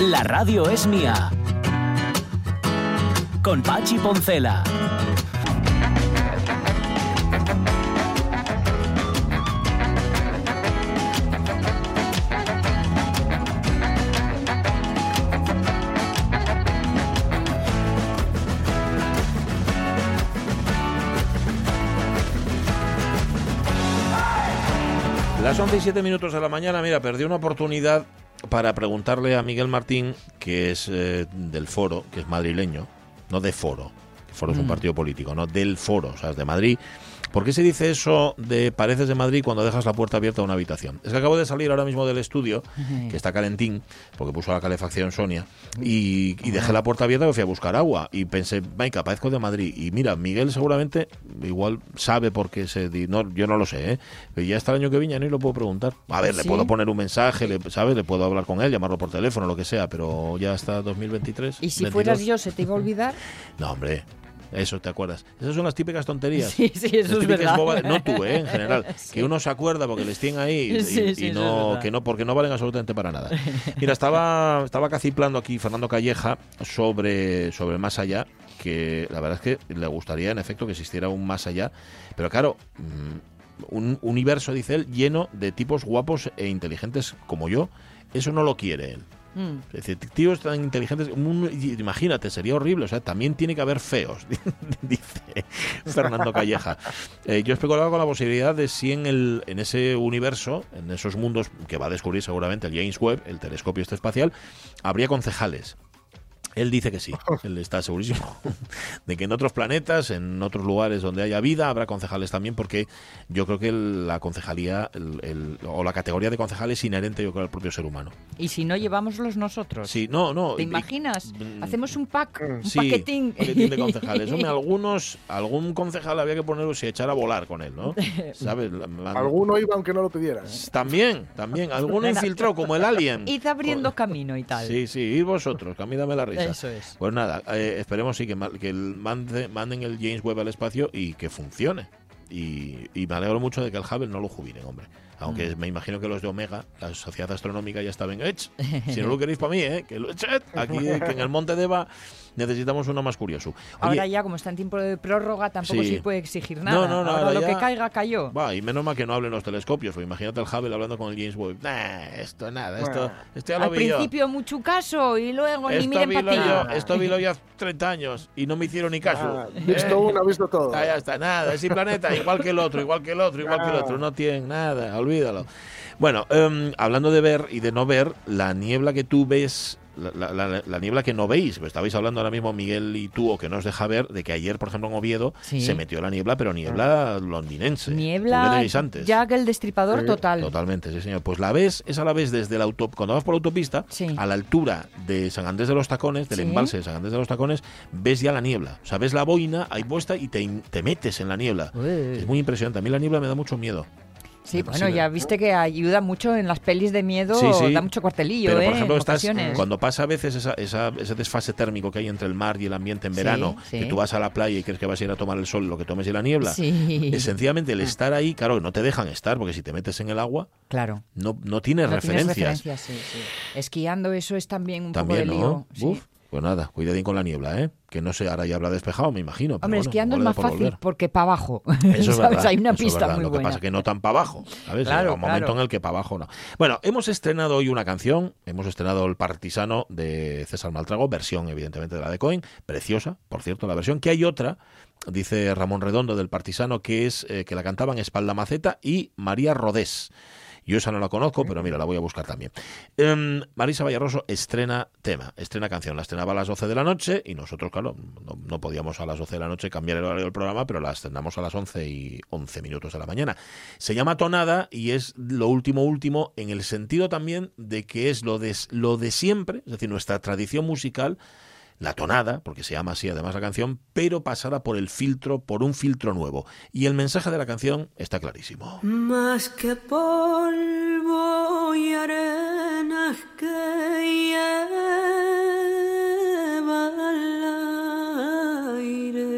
La radio es mía. Con Pachi Poncela. Las 11 y 7 minutos de la mañana, mira, perdí una oportunidad para preguntarle a Miguel Martín, que es eh, del foro, que es madrileño, no de foro, foro es un Mm. partido político, no del foro, o sea, es de Madrid. ¿Por qué se dice eso de pareces de Madrid cuando dejas la puerta abierta a una habitación? Es que acabo de salir ahora mismo del estudio, que está calentín, porque puso la calefacción Sonia, y, y dejé la puerta abierta y fui a buscar agua. Y pensé, venga, parezco de Madrid. Y mira, Miguel seguramente igual sabe por qué se... di- No, yo no lo sé, ¿eh? Pero ya hasta el año que viene ni lo puedo preguntar. A ver, le puedo poner un mensaje, le, ¿sabes? Le puedo hablar con él, llamarlo por teléfono, lo que sea, pero ya hasta 2023. ¿Y si 22. fueras yo, se te iba a olvidar? No, hombre. Eso te acuerdas. Esas son las típicas tonterías. Sí, sí, eso Las es verdad. bobadas- no tú, ¿eh? en general. Sí. Que uno se acuerda porque les tienen ahí y, Sí, sí, no, que no, porque no valen absolutamente para nada. Mira, estaba, estaba caciplando aquí Fernando Calleja sobre, sobre el más allá, que la verdad es que le gustaría en efecto que existiera un más allá, pero claro, mm, un universo, dice él, lleno de tipos guapos e inteligentes como yo, eso no lo quiere él. Mm. Es decir, tíos tan inteligentes, imagínate, sería horrible. O sea, también tiene que haber feos, dice Fernando Calleja. Eh, yo especulaba con la posibilidad de si en, el, en ese universo, en esos mundos que va a descubrir seguramente el James Webb, el telescopio este espacial, habría concejales. Él dice que sí, él está segurísimo de que en otros planetas, en otros lugares donde haya vida, habrá concejales también, porque yo creo que la concejalía el- el- o la categoría de concejal es inherente, yo creo, al propio ser humano. ¿Y si no llevámoslos nosotros? Sí, no, no. ¿Te y- imaginas? Mm. Hacemos un pack, un Sí, paquetín. paquetín de concejales. Hombre, algunos, algún concejal había que ponerse y echar a volar con él, ¿no? ¿Sabes? La- la- Alguno iba aunque no lo pidieran. ¿eh? También, también. Alguno infiltrado, como el alien. Id abriendo camino y tal. Sí, sí, ir vosotros, que a mí dame la risa. Eso es. Pues nada, eh, esperemos sí que, que el mande- manden el James Webb al espacio y que funcione. Y, y me alegro mucho de que el Hubble no lo jubilen, hombre. Aunque Mm. me imagino que los de Omega, la Sociedad Astronómica, ya estaban hechos. Si no lo queréis para mí, ¿eh? Que lo eched. Aquí que en el Monte de Eva necesitamos uno más curioso. Oye, Ahora ya, como está en tiempo de prórroga, tampoco Sí. se puede exigir No, nada. no, no, Ahora ahora lo ya- que caiga, cayó. Va, y menos mal que no hablen los telescopios, o imagínate el Hubble hablando con el James Webb. Nah, esto nada, esto, esto ya lo Al vi yo. principio mucho caso y luego ni Esto miren vi para lo ti. yo, esto vi lo yo hace 30 años y no me hicieron ni caso. Ah, visto uno, visto todo. Ah, ya está, nada, ese planeta igual que el otro, igual que el otro, igual que el otro, no tienen nada, olvídalo. Bueno, em, hablando de ver y de no ver, la niebla que tú ves, la, la- la- la niebla que no veis, pues estabais hablando ahora mismo Miguel y tú, o que no os deja ver, de que ayer, por ejemplo, en Oviedo Sí. se metió la niebla, pero niebla londinense. Niebla, de guisantes. Jack el destripador Sí, total. Totalmente, sí, señor. Pues la ves, esa la ves desde la auto, cuando vas por la autopista, Sí. a la altura de San Andrés de los Tacones, del Sí. embalse de San Andrés de los Tacones, ves ya la niebla. O sea, ves la boina ahí puesta y te, te metes en la niebla. Uy. Es muy impresionante. A mí la niebla me da mucho miedo. Sí, Me bueno, ya viste que ayuda mucho en las pelis de miedo, Sí, sí. da mucho cuartelillo, Pero, ¿eh? por ejemplo, en estás, ocasiones. cuando pasa a veces esa, esa- ese desfase térmico que hay entre el mar y el ambiente en verano, sí. que tú vas a la playa y crees que vas a ir a tomar el sol, lo que tomes y la niebla. Es sencillamente el estar ahí, claro, no te dejan estar, porque si te metes en el agua, claro. no, no tienes No tienes referencias. Esquiando eso es también un También, poco de ¿no? lío. Uf, pues nada, cuidadín con la niebla, ¿eh? Que no sé, ahora ya habrá despejado, me imagino. pero Hombre, bueno, esquiando es más por fácil volver. porque para abajo. Eso es ¿Sabes? verdad, Hay una eso es pista muy Lo que pasa es que no tan para abajo, ¿sabes? Claro, un momento claro. en el que para abajo no. Bueno, hemos estrenado hoy una canción, hemos estrenado El Partisano de César Maltrago, versión evidentemente de la de Cohen, preciosa, por cierto, la versión, que hay otra, dice Ramón Redondo del Partisano, que es eh, que la cantaban Espalda Maceta y María Rodés. Yo esa no la conozco, pero mira, la voy a buscar también. Em, Marisa Vallarroso estrena tema, estrena canción. La estrenaba a las 12 de la noche y nosotros, claro, no, no podíamos a las 12 de la noche cambiar el horario del programa, pero la estrenamos a las 11 y 11 minutos de la mañana. Se llama Tonada y es lo último último en el sentido también de que es lo de, lo de siempre, es decir, nuestra tradición musical la tonada, porque se llama así además la canción, pero pasada por el filtro, por un filtro nuevo. Y el mensaje de la canción está clarísimo. Más que polvo y arena que lleva al aire.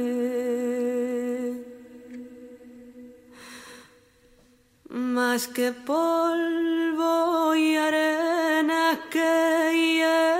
Más que polvo y arena que lleva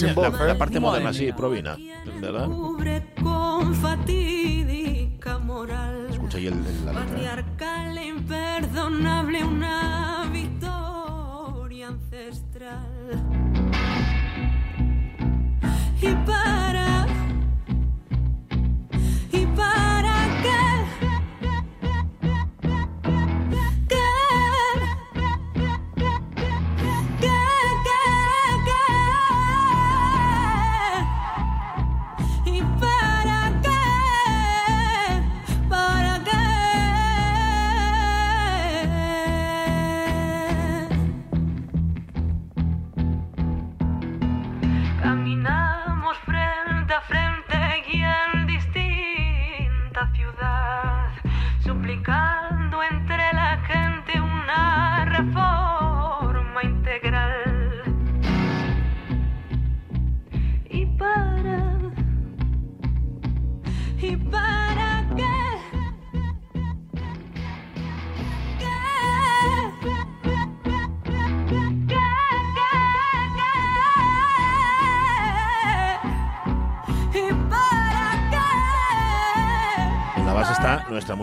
la, la parte moderna, sí, provina,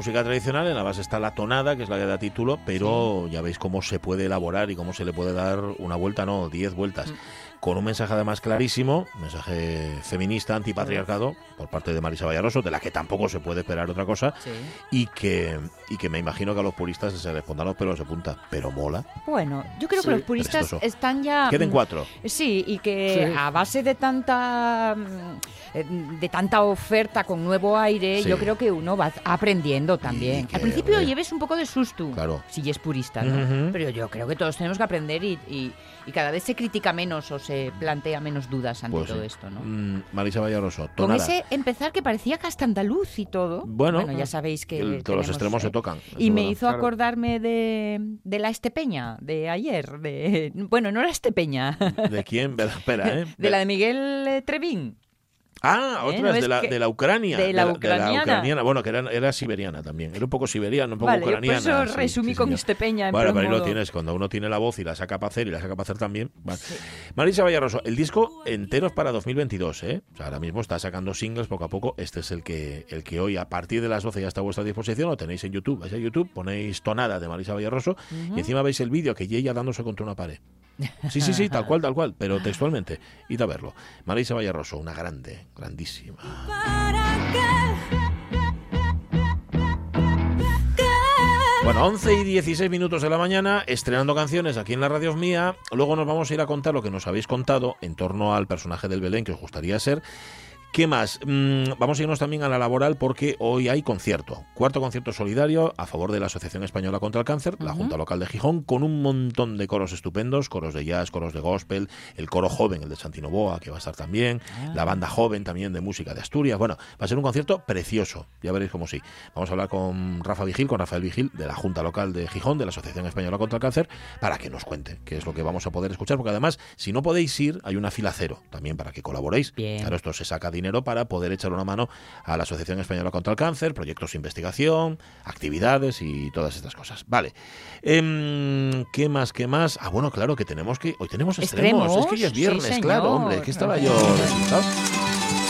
música tradicional, en la base está la tonada, que es la que da título, pero ya veis cómo se puede elaborar y cómo se le puede dar una vuelta, no, diez vueltas. Con un mensaje además clarísimo, mensaje feminista, antipatriarcado, por parte de Marisa Vallaroso, de la que tampoco se puede esperar otra cosa, Sí. y que, y que me imagino que a los puristas se les pondrán los pelos de punta, pero mola. Bueno, yo creo Sí, que los puristas prestoso. están ya... Queden mm, cuatro. Sí, y que a base de tanta mm, de tanta oferta con nuevo aire, Sí. yo creo que uno va aprendiendo también. que, Al principio hombre. lleves un poco de susto, Claro. si es purista. Pero yo creo que todos tenemos que aprender y, y- y cada vez se critica menos o se plantea menos dudas ante Pues todo sí. esto, ¿no? Mm, Marisa Vallaroso, Con ese empezar que parecía hasta andaluz y todo. Bueno, ya sabéis que el- todos los extremos eh, se tocan. eso Y me verdad. hizo Claro. acordarme de, de la Estepeña, de ayer. De, bueno, no la Estepeña, ¿De quién? Espera, espera, ¿eh? de la de Miguel eh, Trevín. Ah, ¿Eh? otras ¿No ves de, la, de la Ucrania. de la de ucraniana? ucraniana. Bueno, que era, era siberiana también. Era un poco siberiana, un poco Vale, yo por ucraniana. eso sí, resumí sí, con señor. Estepeña. En Bueno, pero ahí lo tienes, cuando uno tiene la voz y la saca para hacer y la saca para hacer también. Vale. Marisa Vallarroso, el disco entero es para 2022, ¿eh? O sea, ahora mismo está sacando singles poco a poco. Este es el que, el que hoy, a partir de las 12, ya está a vuestra disposición. Lo tenéis en YouTube. Vais a YouTube, ponéis tonada de Marisa Vallarroso y encima veis el vídeo que ella dándose contra una pared. Sí, sí, sí, tal cual, tal cual, pero textualmente. Id a verlo. Marisa Vallarroso, una grande, grandísima. Bueno, 11 y 16 minutos de la mañana, estrenando canciones aquí en la radio mía. Luego nos vamos a ir a contar lo que nos habéis contado en torno al personaje del Belén que os gustaría ser. ¿Qué más? Mm, vamos a irnos también a la laboral porque hoy hay concierto. Cuarto concierto solidario a favor de la Asociación Española contra el Cáncer, la Junta Local de Gijón, con un montón de coros estupendos, coros de jazz, coros de gospel, el coro joven, el de Santinoboa, que va a estar también, la banda joven también de música de Asturias. Bueno, va a ser un concierto precioso, ya veréis cómo sí. Vamos a hablar con Rafa Vigil, con Rafael Vigil, de la Junta Local de Gijón, de la Asociación Española contra el Cáncer, para que nos cuente qué es lo que vamos a poder escuchar, porque además, si no podéis ir, hay una fila cero también para que colaboréis. Bien. Claro, esto se saca dinero para poder echar una mano a la Asociación Española contra el Cáncer, proyectos de investigación, actividades y todas estas cosas. Vale. Em, ¿Qué más? ¿Qué más? Ah, bueno, claro que tenemos que. Hoy tenemos extremos. ¿Extremos? Es que ya es viernes, claro, hombre. Que estaba yo despistado.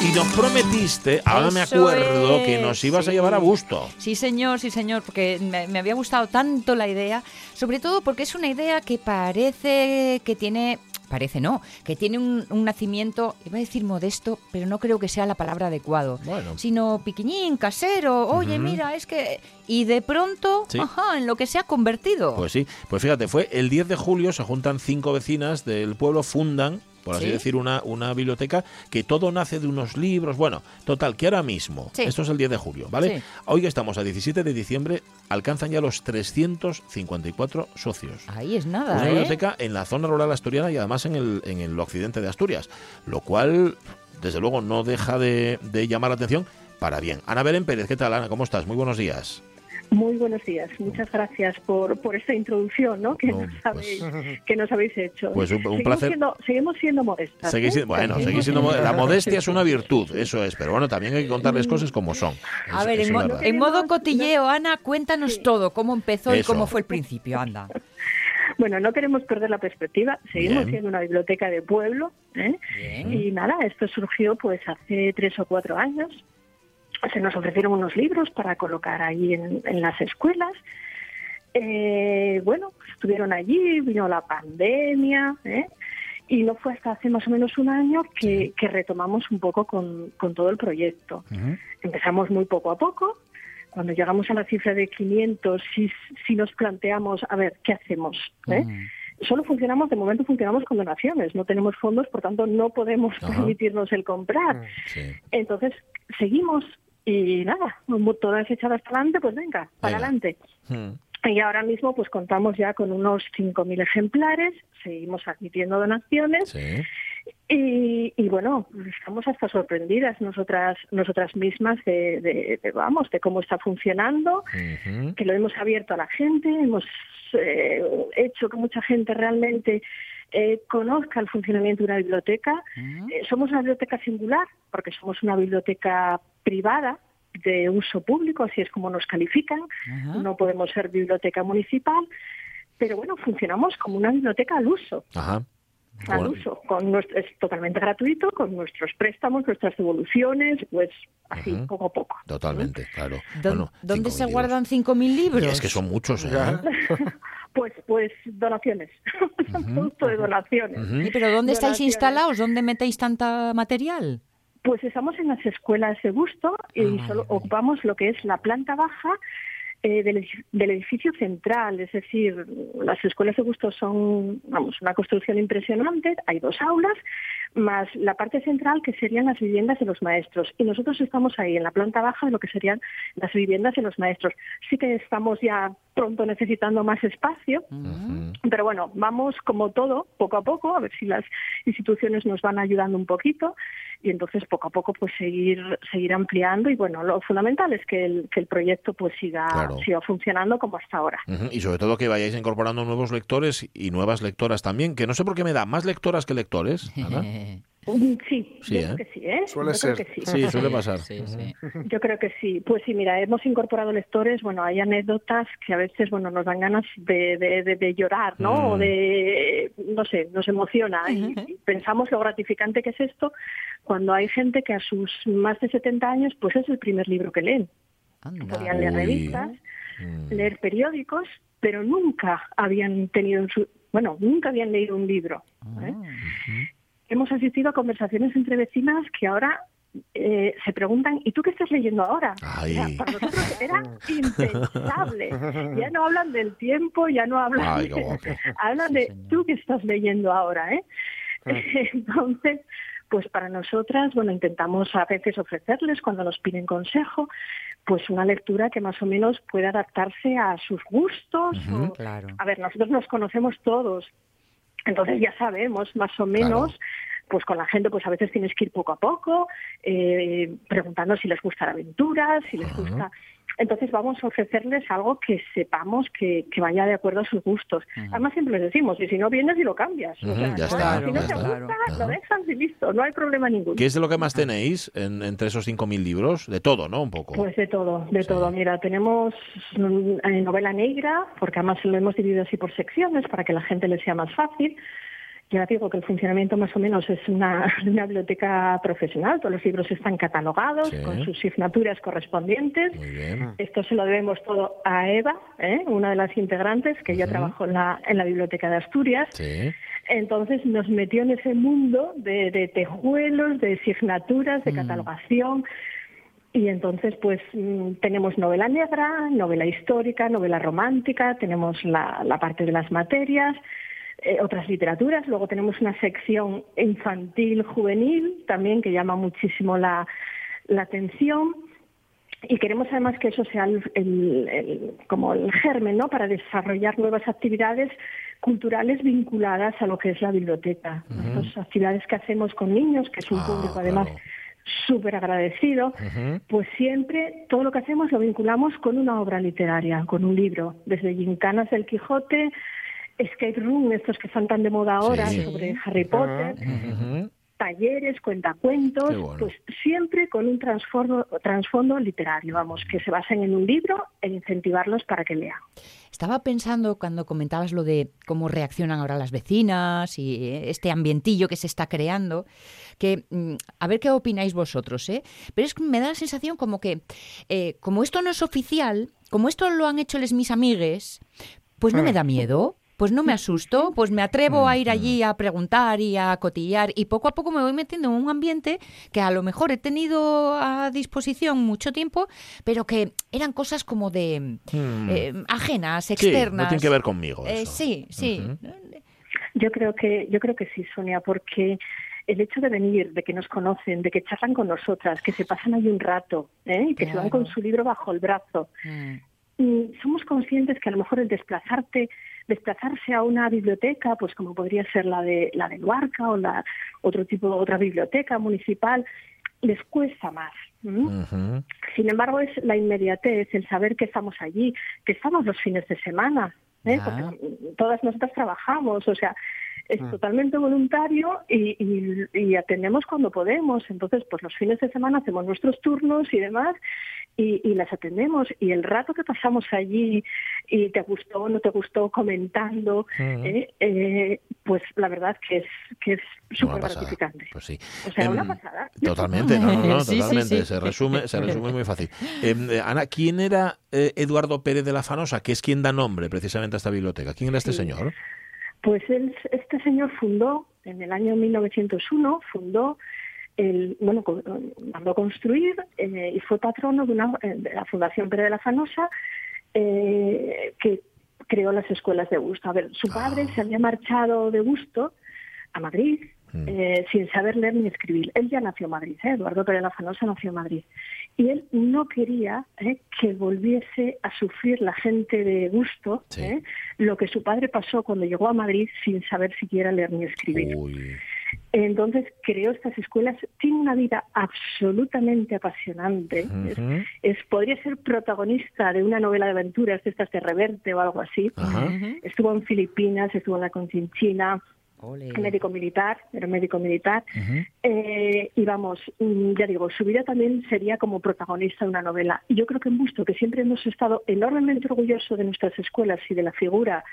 Y nos prometiste, ahora me acuerdo, que nos ibas a llevar a gusto. Sí, señor, sí, señor, porque me, me había gustado tanto la idea, sobre todo porque es una idea que parece que tiene, parece no, que tiene un, un nacimiento, iba a decir modesto, pero no creo que sea la palabra adecuado, Bueno. sino piquiñín, casero, oye, mira, es que... Y de pronto, Sí. ajá, en lo que se ha convertido. Pues sí, pues fíjate, fue el 10 de julio, se juntan cinco vecinas del pueblo, fundan, por así Sí. decir, una, una biblioteca que todo nace de unos libros. Bueno, total, que ahora mismo, Sí. esto es el 10 de julio, ¿vale? Sí. Hoy que estamos a 17 de diciembre, alcanzan ya los 354 socios. Ahí es nada, Una ¿eh? biblioteca en la zona rural asturiana y además en el, en el occidente de Asturias, lo cual, desde luego, no deja de, de llamar la atención para bien. Ana Belén Pérez, ¿qué tal, Ana? ¿Cómo estás? Muy buenos días. Muy buenos días. Muchas gracias por, por esta introducción ¿no? que, No, nos pues- habéis, que nos habéis hecho. Pues un- un seguimos placer. Siendo, seguimos siendo modestas. Seguís ¿eh? bueno, Seguimos seguís siendo, mo- la modestia es una virtud, eso es, pero bueno, también hay que contarles cosas como son. A ver, en, es mo- verdad. en modo cotilleo, Ana, cuéntanos todo, cómo empezó y cómo fue el principio, anda. Bueno, no queremos perder la perspectiva, seguimos Bien. siendo una biblioteca de pueblo, ¿eh? Bien. y nada, esto surgió pues hace tres o cuatro años. Se nos ofrecieron unos libros para colocar ahí en, en las escuelas. Eh, bueno, estuvieron allí, vino la pandemia, ¿eh? y no fue hasta hace más o menos un año que, que retomamos un poco con, con todo el proyecto. Empezamos muy poco a poco. Cuando llegamos a la cifra de 500, si, si nos planteamos, a ver, ¿qué hacemos? ¿Eh? Solo funcionamos, de momento funcionamos con donaciones, no tenemos fondos, por tanto no podemos Ajá. permitirnos el comprar. Sí. Entonces, seguimos y nada, todas echadas para adelante, pues venga, para Venga. adelante. Mm. Y ahora mismo pues contamos ya con unos 5.000 ejemplares, seguimos admitiendo donaciones Sí. y, y, bueno, estamos hasta sorprendidas nosotras nosotras mismas de, de- de, vamos, de cómo está funcionando, que lo hemos abierto a la gente, hemos eh, hecho que mucha gente realmente eh, conozca el funcionamiento de una biblioteca. Eh, somos una biblioteca singular porque somos una biblioteca privada de uso público, así es como nos califican. No podemos ser biblioteca municipal, pero bueno, funcionamos como una biblioteca al uso Ajá. al Bueno, uso. Con nuestro- es totalmente gratuito, con nuestros préstamos, nuestras devoluciones, pues así, poco a poco. Totalmente, claro. ¿Dó- Bueno, ¿Dónde 5.000 se libros. guardan 5.000 libros? Y es que son muchos, ¿eh? Pues, pues donaciones, son producto de donaciones. ¿Pero dónde estáis instalados? ¿Dónde metéis tanta material? Pues estamos en las escuelas de gusto y Ah, vale, solo vale. ocupamos lo que es la planta baja eh, del, del edificio central. Es decir, las escuelas de gusto son vamos, una construcción impresionante, hay dos aulas, más la parte central que serían las viviendas de los maestros. Y nosotros estamos ahí, en la planta baja de lo que serían las viviendas de los maestros. Sí que estamos ya pronto necesitando más espacio, pero bueno, vamos como todo, poco a poco, a ver si las instituciones nos van ayudando un poquito y entonces poco a poco pues seguir seguir ampliando y bueno, lo fundamental es que el, que el proyecto pues siga, Claro. siga funcionando como hasta ahora. Y sobre todo que vayáis incorporando nuevos lectores y nuevas lectoras también, que no sé por qué me da más lectoras que lectores. Ana. Mm, Sí, Sí, yo ¿eh? creo que sí, ¿eh? Suele Yo creo ser. que sí. Sí, suele pasar. Sí, sí. Yo creo que sí. Pues sí, mira, hemos incorporado lectores, bueno, hay anécdotas que a veces, bueno, nos dan ganas de, de, de- de llorar, ¿no? Mm. O de, no sé, nos emociona. Y, y pensamos lo gratificante que es esto cuando hay gente que a sus más de 70 años, pues es el primer libro que leen. Anda. Podían leer Uy. revistas, Mm. leer periódicos, pero nunca habían tenido, en su, bueno, nunca habían leído un libro. ¿eh? Hemos asistido a conversaciones entre vecinas que ahora eh, se preguntan, ¿y tú qué estás leyendo ahora? Ay. O sea, para nosotros era impensable. Ya no hablan del tiempo, ya no hablan, Ay, de- hablan Sí, de tú qué estás leyendo ahora, ¿eh? Entonces, pues para nosotras, bueno, intentamos a veces ofrecerles cuando nos piden consejo, pues una lectura que más o menos pueda adaptarse a sus gustos. Ujú. o- Claro. a ver, nosotros nos conocemos todos, entonces ya sabemos más o menos, pues con la gente pues a veces tienes que ir poco a poco, eh, preguntando si les gusta la aventura, si les gusta... Entonces vamos a ofrecerles algo que sepamos que, que vaya de acuerdo a sus gustos. Además siempre les decimos, y si no vienes y lo cambias. O sea, ya está, si no ya te está. gusta, lo dejas y listo, no hay problema ninguno. ¿Qué es de lo que más tenéis en- entre esos 5.000 libros? De todo, ¿no? Un poco. Pues de todo, de Sí. todo. Mira, tenemos mm, eh, novela negra, porque además lo hemos dividido así por secciones para que la gente le sea más fácil. Ya digo que el funcionamiento más o menos es una, una biblioteca profesional, todos los libros están catalogados Sí. con sus signaturas correspondientes. Muy bien. Esto se lo debemos todo a Eva, ¿eh? una de las integrantes que ya trabajó en la, en la Biblioteca de Asturias. Sí. Entonces nos metió en ese mundo de, de tejuelos, de signaturas, de catalogación. Y entonces, pues mm, tenemos novela negra, novela histórica, novela romántica, tenemos la, la parte de las materias, eh, otras literaturas. Luego tenemos una sección infantil, juvenil, también que llama muchísimo la, la atención. Y queremos además que eso sea el, el- el- como el germen, ¿no? Para desarrollar nuevas actividades culturales vinculadas a lo que es la biblioteca. Las actividades que hacemos con niños, que es un Ah, público además claro. súper agradecido, pues siempre todo lo que hacemos lo vinculamos con una obra literaria, con un libro, desde Gincanas del Quijote, Escape Room, estos que están tan de moda ahora Sí. sobre Harry Potter, talleres, cuentacuentos, bueno. pues siempre con un trasfondo, literario, vamos, que se basen en un libro e incentivarlos para que lean. estaba pensando cuando comentabas lo de cómo reaccionan ahora las vecinas y eh, este ambientillo que se está creando, que mm, a ver qué opináis vosotros, ¿eh? Pero es que me da la sensación como que, eh, como esto no es oficial, como esto lo han hecho les mis amigues, pues no me da miedo. Pues no me asusto, pues me atrevo a ir allí a preguntar y a cotillar y poco a poco me voy metiendo en un ambiente que a lo mejor he tenido a disposición mucho tiempo, pero que eran cosas como de Hmm. eh, ajenas, Sí, externas. no tiene que ver conmigo. Eh, sí, sí. Yo creo que, yo creo que sí, Sonia, porque el hecho de venir, de que nos conocen, de que charlan con nosotras, que se pasan ahí un rato, ¿eh? y que se van con su libro bajo el brazo, Mm. Mm, somos conscientes que a lo mejor el desplazarte, desplazarse a una biblioteca, pues como podría ser la de la de Luarca o la otro tipo otra biblioteca municipal, les cuesta más. Sin embargo, es la inmediatez, el saber que estamos allí, que estamos los fines de semana, ¿eh? Porque mm, todas nosotras trabajamos, o sea, es totalmente voluntario y, y- y atendemos cuando podemos. Entonces, pues los fines de semana hacemos nuestros turnos y demás y, y las atendemos. Y el rato que pasamos allí y te gustó o no te gustó comentando, ¿eh? Eh, pues la verdad que es que es súper gratificante. Pues sí. O sea, una Em, pasada. Totalmente, no, no, no, Sí, totalmente. sí. Se resume, se resume muy fácil. Em, eh, Ana, ¿quién era eh, Eduardo Pérez de la Fanosa, que es quien da nombre precisamente a esta biblioteca? ¿Quién era este Sí. señor? Pues él, este señor fundó, en el año 1901, fundó, el, bueno, co- mandó construir eh, y fue patrono de, una, eh, de la Fundación Pérez de la Fanosa, eh, que creó las escuelas de Busto. A ver, su padre Ah. se había marchado de Busto a Madrid Mm. eh, sin saber leer ni escribir. Él ya nació en Madrid, ¿eh? Eduardo Pérez de la Fanosa nació en Madrid. Y él no quería que volviese a sufrir la gente de Sí. ¿eh? lo que su padre pasó cuando llegó a Madrid sin saber siquiera leer ni escribir. Uy. Entonces creó estas escuelas. Tiene una vida absolutamente apasionante. Es- podría ser protagonista de una novela de aventuras de estas de Reverte o algo así. Estuvo en Filipinas, estuvo en la Conchinchina, Ole. médico militar, era médico militar. Eh, y vamos, mm, ya digo, su vida también sería como protagonista de una novela. Y yo creo que en Busto, que siempre hemos estado enormemente orgullosos de nuestras escuelas y de la figura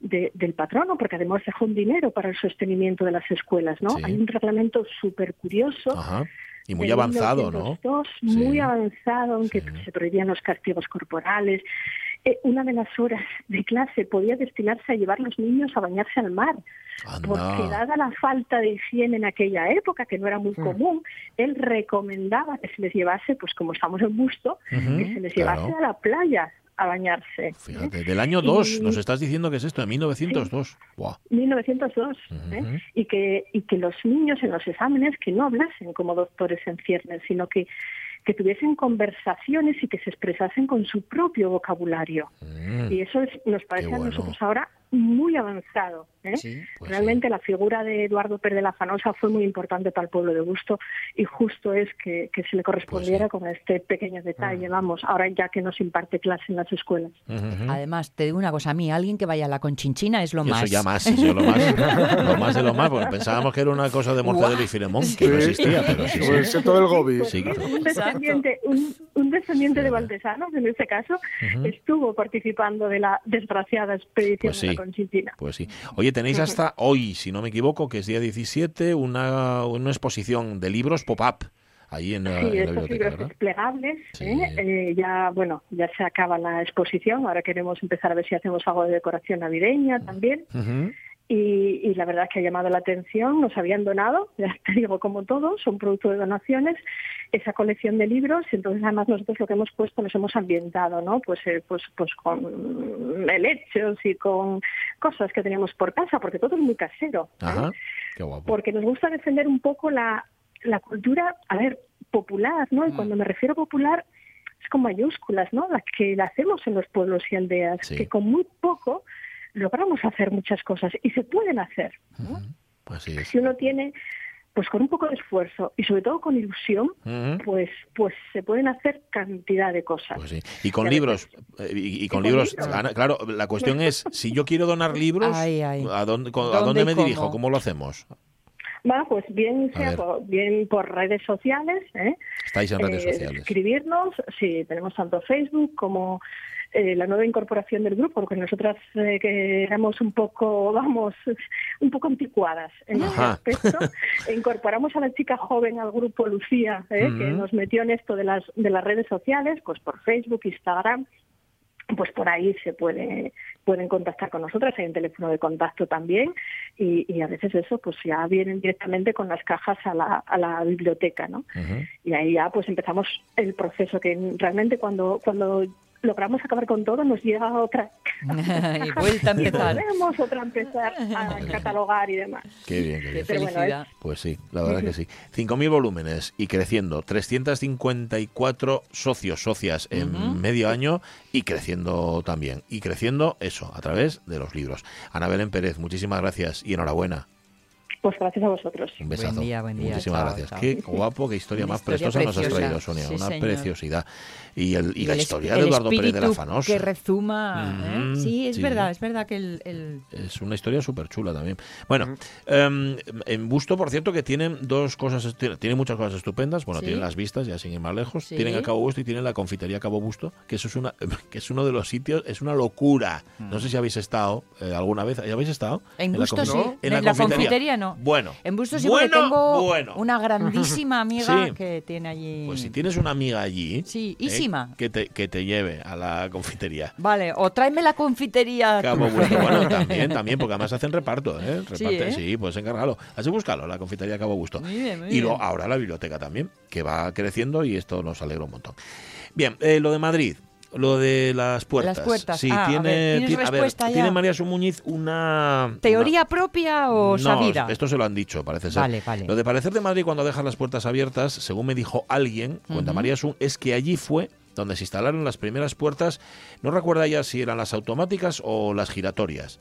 de- del patrono, porque además dejó un dinero para el sostenimiento de las escuelas, ¿no? Sí. Hay un reglamento súper curioso. Ajá. Y muy avanzado, ¿no? 1902, Sí. Muy avanzado, en que Sí. se prohibían los castigos corporales. Eh, una de las horas de clase podía destinarse a llevar los niños a bañarse al mar, porque dada la falta de higiene en aquella época, que no era muy común, él recomendaba que se les llevase, pues como estamos en Busto, que se les claro. llevase a la playa a bañarse. ¿eh? Fíjate, del año 2, Y- nos estás diciendo que es esto, de 1902. Buah. 1902, ¿eh? Y, que, y que los niños en los exámenes que no hablasen como doctores en ciernes, sino que, que tuviesen conversaciones y que se expresasen con su propio vocabulario. Mm. Y eso es, nos parece bueno. a nosotros ahora muy avanzado. ¿eh? Sí. Pues Realmente la figura de Eduardo Pérez de la Fanosa fue muy importante para el pueblo de Busto y justo es que, que se le correspondiera Pues con este pequeño detalle, vamos, ahora ya que nos imparte clase en las escuelas. Además, te digo una cosa, a mí alguien que vaya a la conchinchina es lo más. Eso ya más, eso lo más, lo más de lo más, porque pensábamos que era una cosa de Mortadelo y Filemón, que no existía, pero sí, el sí. sector del Gobi. Sí. Un descendiente, un, un descendiente de Valdesanos, en este caso, Ujú. estuvo participando de la desgraciada expedición Pues de sí. la Conchinchina. Pues sí. Oye, tenéis hasta hoy, si no me equivoco, que es día 17, una, una exposición de libros pop-up ahí en, la- Sí, en la estos libros desplegables, Sí. ¿eh? Eh, ya bueno, ya se acaba la exposición. Ahora queremos empezar a ver si hacemos algo de decoración navideña también. Ujú. Y, y la verdad es que ha llamado la atención. Nos habían donado, ya te digo, como todos, son producto de donaciones, esa colección de libros. Y entonces, además, nosotros lo que hemos puesto, nos hemos ambientado, ¿no? Pues, eh, pues, pues con helechos y con cosas que teníamos por casa, porque todo es muy casero. ¿eh? Ajá, qué guapo. porque nos gusta defender un poco la, la cultura, a ver, popular, ¿no? Y Mm. cuando me refiero a popular es con mayúsculas, ¿no? La que la hacemos en los pueblos y aldeas, Sí. que con muy poco logramos hacer muchas cosas y se pueden hacer. ¿no? Ujú. Así es. Si uno tiene, pues con un poco de esfuerzo y sobre todo con ilusión, pues, pues se pueden hacer cantidad de cosas. Pues sí. Y con libros, eh, y, y con libros, libros. Ana, claro, la cuestión es, si yo quiero donar libros, Ay, ay. ¿a dónde, a ¿Dónde me cómo? dirijo? ¿Cómo lo hacemos? Va, pues bien A sea por, bien por redes sociales, ¿eh? Estáis en redes Eh, sociales. escribirnos, sí, tenemos tanto Facebook como eh, la nueva incorporación del grupo, porque nosotras eh, que éramos un poco, vamos, un poco anticuadas en ese aspecto, e incorporamos a la chica joven al grupo Lucía, ¿eh? que Ujú. nos metió en esto de las, de las redes sociales, pues por Facebook, Instagram, pues por ahí se puede pueden contactar con nosotras, hay un teléfono de contacto también y, y a veces eso pues ya vienen directamente con las cajas a la, a la biblioteca, ¿no? Y ahí ya pues empezamos el proceso que realmente cuando cuando logramos acabar con todo nos llega otra y vuelta a y empezar. volvemos otra a empezar a catalogar y demás. Qué bien, qué bien. Pero bueno, Felicidad. Pues sí, la verdad que sí. 5.000 volúmenes y creciendo. 354 socios, socias en medio año y creciendo también. Y creciendo eso, a través de los libros. Ana Belén Pérez, muchísimas gracias y enhorabuena. Pues gracias a vosotros. Un besazo. día, buen día. Muchísimas Chao, gracias. chao. Qué guapo, qué historia más historia prestosa nos has preciosa. traído, Sonia. Sí, Una señor. preciosidad. Y, el, y la el historia de Eduardo Pérez de la Fanosa. que rezuma. ¿eh? Sí, es sí. verdad, es verdad que el... el- Es una historia súper chula también. Bueno, em, en Busto, por cierto, que tienen dos cosas, tiene, tiene muchas cosas estupendas. Bueno, Sí. tienen las vistas, ya sin ir más lejos. Sí. Tienen a Cabo Busto y tienen la confitería Cabo Busto, que eso es una, que es uno de los sitios, es una locura. No sé si habéis estado eh, alguna vez. ¿Ya habéis estado? En Busto sí, En, en la, la confitería no. Bueno. En Busto sí, porque bueno, tengo bueno. una grandísima amiga Sí. que tiene allí... Pues si tienes una amiga allí, Sí, eh, Isima. que, te, que te lleve a la confitería. Vale, o tráeme la confitería. Cabo Busto. Bueno, también, también, porque además hacen reparto, ¿eh? Sí, Reparten, ¿eh? sí, puedes encargarlo. Has de buscarlo, la confitería Cabo Busto. Muy bien, muy y luego bien. ahora la biblioteca también, que va creciendo y esto nos alegra un montón. Bien, eh, lo de Madrid. Lo de las puertas. Las puertas. Sí, Ah, a tiene, ver, ¿tienes tiene- a ver, respuesta ya? tiene María Sumuñiz una... ¿Teoría propia o no, sabida? esto se lo han dicho, parece ser. Vale, vale. Lo de parecer de Madrid cuando dejas las puertas abiertas, según me dijo alguien, cuenta. María Sun, es que allí fue donde se instalaron las primeras puertas, no recuerda ya si eran las automáticas o las giratorias.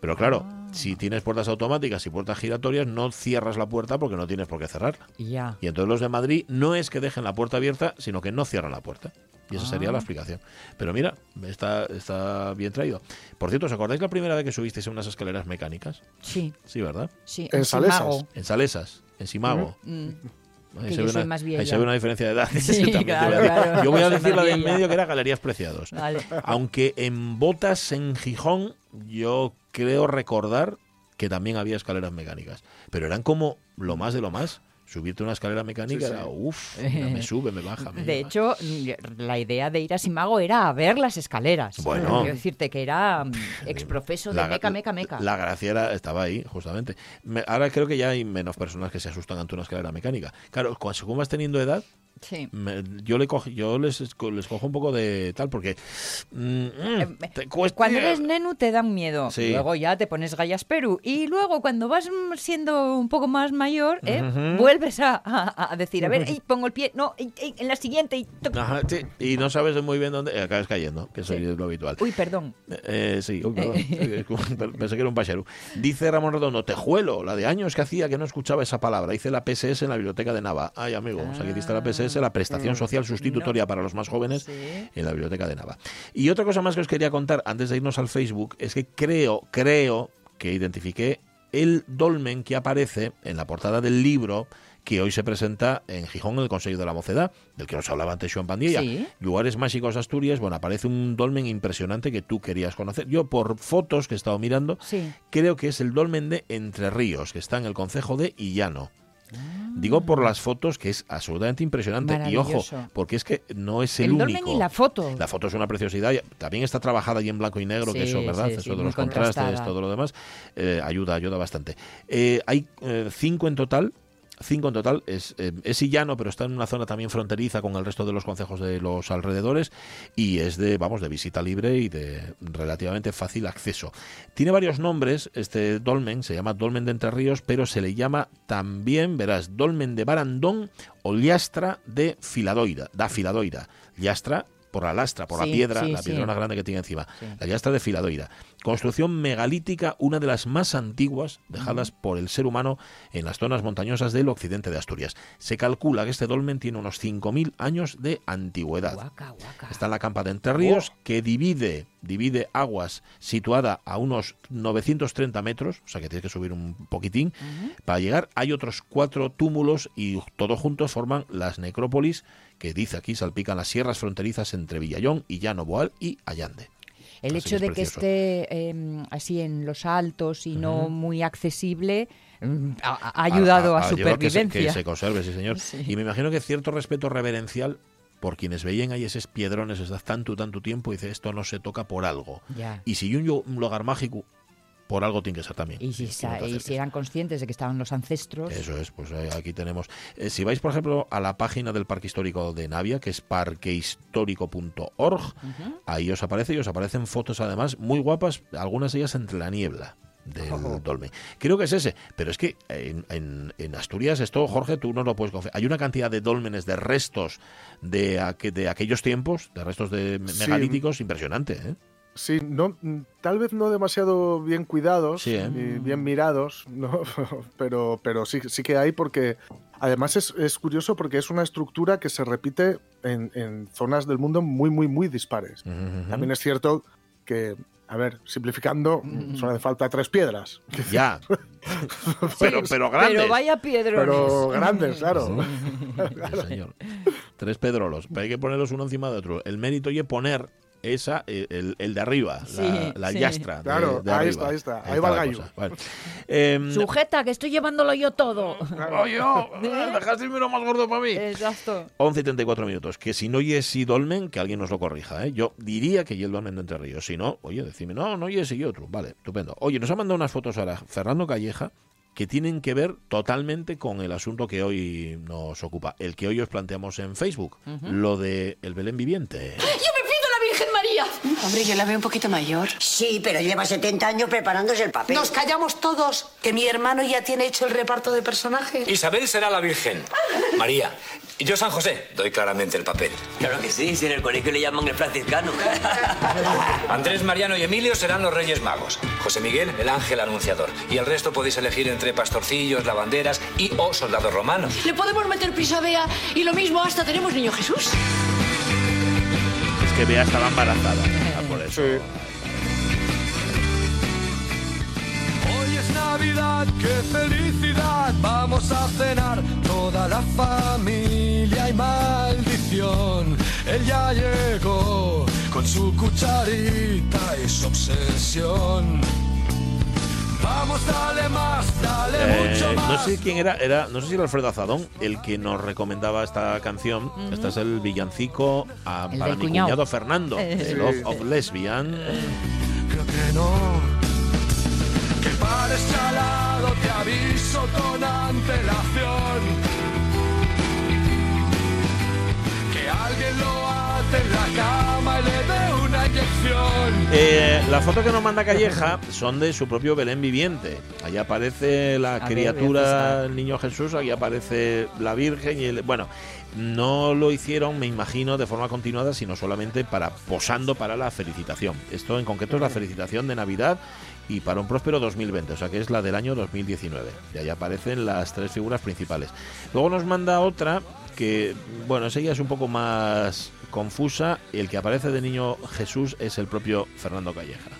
Pero claro, Ah. si tienes puertas automáticas y puertas giratorias, no cierras la puerta porque no tienes por qué cerrarla. Ya. Y entonces los de Madrid no es que dejen la puerta abierta, sino que no cierran la puerta. Y esa sería Ah. la explicación. Pero mira, está, está bien traído. Por cierto, ¿os acordáis la primera vez que subisteis en unas escaleras mecánicas? Sí, Sí, ¿verdad? sí. En. Salesas. En Salesas, en Simago. Mm. Ahí se yo ve una, más ahí vieja. se ve una diferencia de edad. Sí, claro, voy claro. Yo voy a Soy decir la de en medio que era Galerías Preciados. Vale. Aunque en Botas, en Gijón, yo creo recordar que también había escaleras mecánicas. Pero eran como lo más de lo más. Subirte una escalera mecánica Sí, sí. era, uff, me sube, me baja. me De lleva. hecho, la idea de ir a Simago era a ver las escaleras. Bueno. Quiero decirte que era mm, exprofeso de La- meca, meca, meca. La gracia era- estaba ahí, justamente. Me- ahora creo que ya hay menos personas que se asustan ante una escalera mecánica. Claro, según vas teniendo edad, Sí. me- yo le cojo, yo les, cojo un poco de tal, porque mm, mm, te cuesta- Cuando eres nenu te dan miedo. Sí. Luego ya te pones gallas Perú. Y luego cuando vas mm, siendo un poco más mayor, ¿eh? Vuelves a, a- a decir, a ver, pongo el pie, no, en la siguiente. y. Ajá, sí, y no sabes muy bien dónde, acabas cayendo, que eso es lo habitual. Uy, perdón. Eh, sí, uy, perdón. Eh, Pensé que era un pacheru. Dice Ramón Redondo, Tejuelo, la de años que hacía que no escuchaba esa palabra. Hice la PSS en la biblioteca de Nava. Ay, amigo, o sea, que hiciste la PSS, la prestación social sustitutoria para los más jóvenes en la biblioteca de Nava. Y otra cosa más que os quería contar antes de irnos al Facebook es que creo, creo que identifiqué el dolmen que aparece en la portada del libro que hoy se presenta en Gijón, en el Consejo de la Mocedad, del que nos hablaba antes Joan Pandilla. Sí. Lugares mágicos Asturias, bueno, aparece un dolmen impresionante que tú querías conocer. Yo, por fotos que he estado mirando, Sí. creo que es el dolmen de Entre Ríos, que está en el concejo de Illano. Digo por las fotos que es absolutamente impresionante. Y ojo, porque es que no es el, El, único. dolmen y la foto. La foto es una preciosidad. También está trabajada allí en blanco y negro, que eso, ¿verdad? sí, eso sí, de los contrastes, todo lo demás, eh, ayuda, ayuda bastante. Eh, hay eh, cinco en total. Cinco en total, es, eh, es llano, pero está en una zona también fronteriza con el resto de los concejos de los alrededores y es de, vamos, de visita libre y de relativamente fácil acceso. Tiene varios nombres, este dolmen, se llama dolmen de Entre Ríos, pero se le llama también, verás, dolmen de Barandón o liastra de Filadoira, da Filadoira. Liastra por la lastra, por Sí, la piedra, sí, la sí. piedrona grande que tiene encima. La liastra de Filadoira. Construcción megalítica, una de las más antiguas dejadas por el ser humano en las zonas montañosas del occidente de Asturias. Se calcula que este dolmen tiene unos 5.000 años de antigüedad. Guaca, guaca. Está en la campa de Entre Ríos, que divide divide aguas situada a unos 930 metros, o sea que tienes que subir un poquitín, para llegar hay otros cuatro túmulos y todos juntos forman las necrópolis que dice aquí salpican las sierras fronterizas entre Villallón y Llano Boal y Allande. El Así hecho de que esté em, así en los altos y no muy accesible mm, ha, ha Ha- ayudado a, ha ayudado que se- supervivencia. Que se, conserve, sí, señor. Sí. Y me imagino que cierto respeto reverencial por quienes veían ahí esos piedrones desde tanto, tanto tiempo, dice, esto no se toca por algo. Ya. Y si hay un lugar mágico, por algo tiene que ser también. Y si, y eran conscientes de que estaban los ancestros, Eso es, pues eh, aquí tenemos. eh, si vais, por ejemplo, a la página del Parque Histórico de Navia, que es parquehistórico.org, ahí os aparece y os aparecen fotos además muy guapas, algunas de ellas entre la niebla del dolmen. Creo que es ese, pero es que en, en- en Asturias esto, Jorge, tú no lo puedes confiar. Hay una cantidad de dólmenes, de restos de, de aquellos tiempos, de restos de Sí. megalíticos, impresionante. ¿eh? Sí, no, mm, tal vez no demasiado bien cuidados Sí, ¿eh? y bien mirados, ¿no? pero, pero sí, sí que hay porque además es, es curioso porque es una estructura que se repite en, en zonas del mundo muy, muy, muy dispares. También es cierto que, a ver, simplificando, solo hace falta tres piedras, Ya. pero, pero grandes. pero vaya piedrones. pero grandes, claro. Sí, señor. Tres pedrolos. Pero hay que ponerlos uno encima de otro. El mérito y poner esa, eh, el, el de arriba, Sí, la, la sí. yastra. de- Claro, de ahí arriba. está, ahí está. Ahí va el gallo. Em, Sujeta, que estoy llevándolo yo todo. Oye, oh, dejaste uno más gordo para mí. Exacto. 11 y 34 minutos. Que si no oyes y dolmen, que alguien nos lo corrija. ¿eh? Yo diría que y el dolmen de Entre Ríos. Si no, oye, decime, no, no oyes y otro. Vale, estupendo. Oye, nos ha mandado unas fotos ahora Fernando Calleja que tienen que ver totalmente con el asunto que hoy nos ocupa. El que hoy os planteamos en Facebook. Lo de el Belén viviente. María. Hombre, yo la veo un poquito mayor. Sí, pero lleva 70 años preparándose el papel. Nos callamos todos, que mi hermano ya tiene hecho el reparto de personajes. Isabel será la Virgen. María. Y yo San José. Doy claramente el papel. Claro que sí, si en el colegio le llaman el franciscano. Andrés, Mariano y Emilio serán los Reyes Magos. José Miguel, el ángel anunciador. Y el resto podéis elegir entre pastorcillos, lavanderas y o soldados romanos. Le podemos meter prisa a Bea y lo mismo hasta tenemos niño Jesús. Es que Bea estaba embarazada. ah, por eso. Hoy es Navidad, qué felicidad, vamos a cenar toda la familia y maldición. Él ya llegó con su cucharita y su obsesión. Vamos, dale más, dale Eh, mucho no más. sé quién era, era, no sé si era Alfredo Azadón el que nos recomendaba esta canción. Este es el villancico a- El para mi cuñado. cuñado Fernando, Eh, el sí. Love of Lesbian. Creo que no. Que pares chalado, te aviso con antelación. Que alguien lo ate en la cama y le dé inyección. Eh, la foto que nos manda Calleja son de su propio Belén viviente. Allí aparece la ver, voy a criatura, el niño Jesús, aquí aparece la Virgen y el, bueno, no lo hicieron, me imagino, de forma continuada, sino solamente para posando para la felicitación. Esto en concreto es la felicitación de Navidad y para un próspero 2020, o sea que es la del año 2019. Y ahí aparecen las tres figuras principales. Luego nos manda otra que, bueno, esa ya es un poco más confusa. El que aparece de niño Jesús es el propio Fernando Calleja.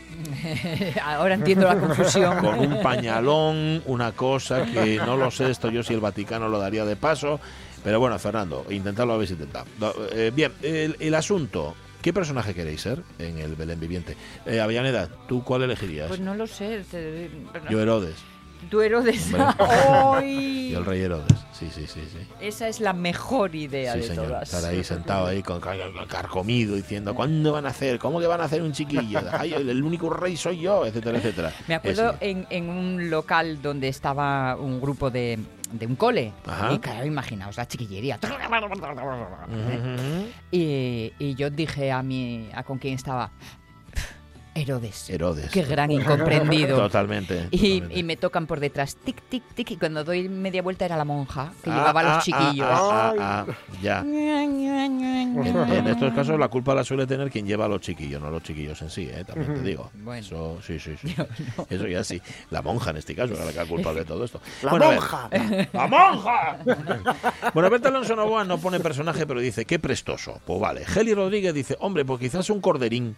Ahora entiendo la confusión. Con un pañalón, una cosa que no lo sé, esto yo si el Vaticano lo daría de paso. Pero bueno, Fernando, intentadlo, habéis intentado. Eh, bien, el, el asunto. ¿Qué personaje queréis ser en el Belén viviente? Eh, Avellaneda, ¿tú cuál elegirías? Pues no lo sé. te- Yo Herodes. Hombre. ¡Ay! Yo el rey Herodes. Sí, sí, sí, sí. Esa es la mejor idea Sí, de señor. todas. Estar ahí sentado ahí con carcomido diciendo ¿cuándo van a hacer? ¿Cómo que van a hacer un chiquillo? Ay, el, único rey soy yo, etcétera, etcétera. Me acuerdo en, en un local donde estaba un grupo de, de un cole. Ajá. Y claro, imaginaos la chiquillería. Y, y yo dije a mi a con quién estaba Herodes. Herodes. Qué gran incomprendido. Totalmente. Y, totalmente. y me tocan por detrás, tic, tic, tic, y cuando doy media vuelta era la monja que Ah, llevaba a ah, los chiquillos. ah, ah, ah, ya. En, en estos casos la culpa la suele tener quien lleva a los chiquillos, no los chiquillos en sí, ¿eh? también te digo. Bueno. Eso, sí, sí, sí. Eso ya sí. La monja en este caso era la que era culpable de todo esto. La Bueno, monja. ¡La monja! bueno, Berta Alonso Novoa no pone personaje, pero dice, qué prestoso. Pues vale. Geli Rodríguez dice, hombre, pues quizás un corderín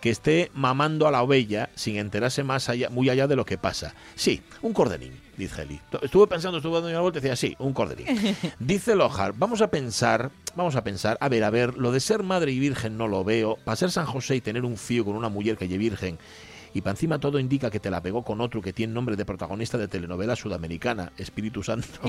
que esté mamando a la ovella sin enterarse más allá, muy allá de lo que pasa. Sí, un corderín, dice Heli. Estuve pensando, estuve dando una vuelta y decía, sí, un corderín. Dice Lojar, vamos a pensar, vamos a pensar, a ver, a ver, lo de ser madre y virgen no lo veo, para ser San José y tener un fío con una mujer que es virgen, y para encima todo indica que te la pegó con otro que tiene nombre de protagonista de telenovela sudamericana, Espíritu Santo.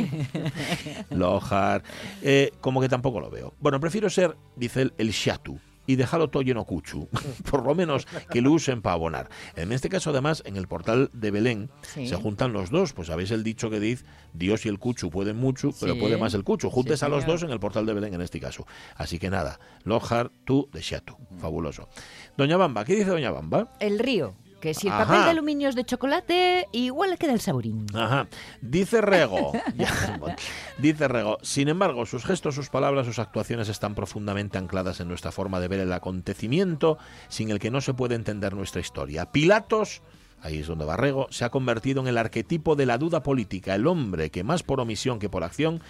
Lojar. Eh, como que tampoco lo veo. Bueno, prefiero ser, dice él, el Shatu. Y dejarlo todo lleno cuchu. Por lo menos que lo usen para abonar. En este caso, además, en el portal de Belén Sí. se juntan los dos. Pues sabéis el dicho que dice: Dios y el cuchu pueden mucho, pero Sí. puede más el cuchu. Juntes Sí, a los dos en el portal de Belén en este caso. Así que nada, Lojar, tú de Shatu. Fabuloso. Doña Bamba, ¿qué dice Doña Bamba? El río, que si el Ajá. papel de aluminio es de chocolate, igual le queda el saborín. Ajá. Dice Rego. Dice Rego. Sin embargo, sus gestos, sus palabras, sus actuaciones están profundamente ancladas en nuestra forma de ver el acontecimiento, sin el que no se puede entender nuestra historia. Pilatos. Ahí es donde va Rego, se ha convertido en el arquetipo de la duda política, el hombre que más por omisión que por acción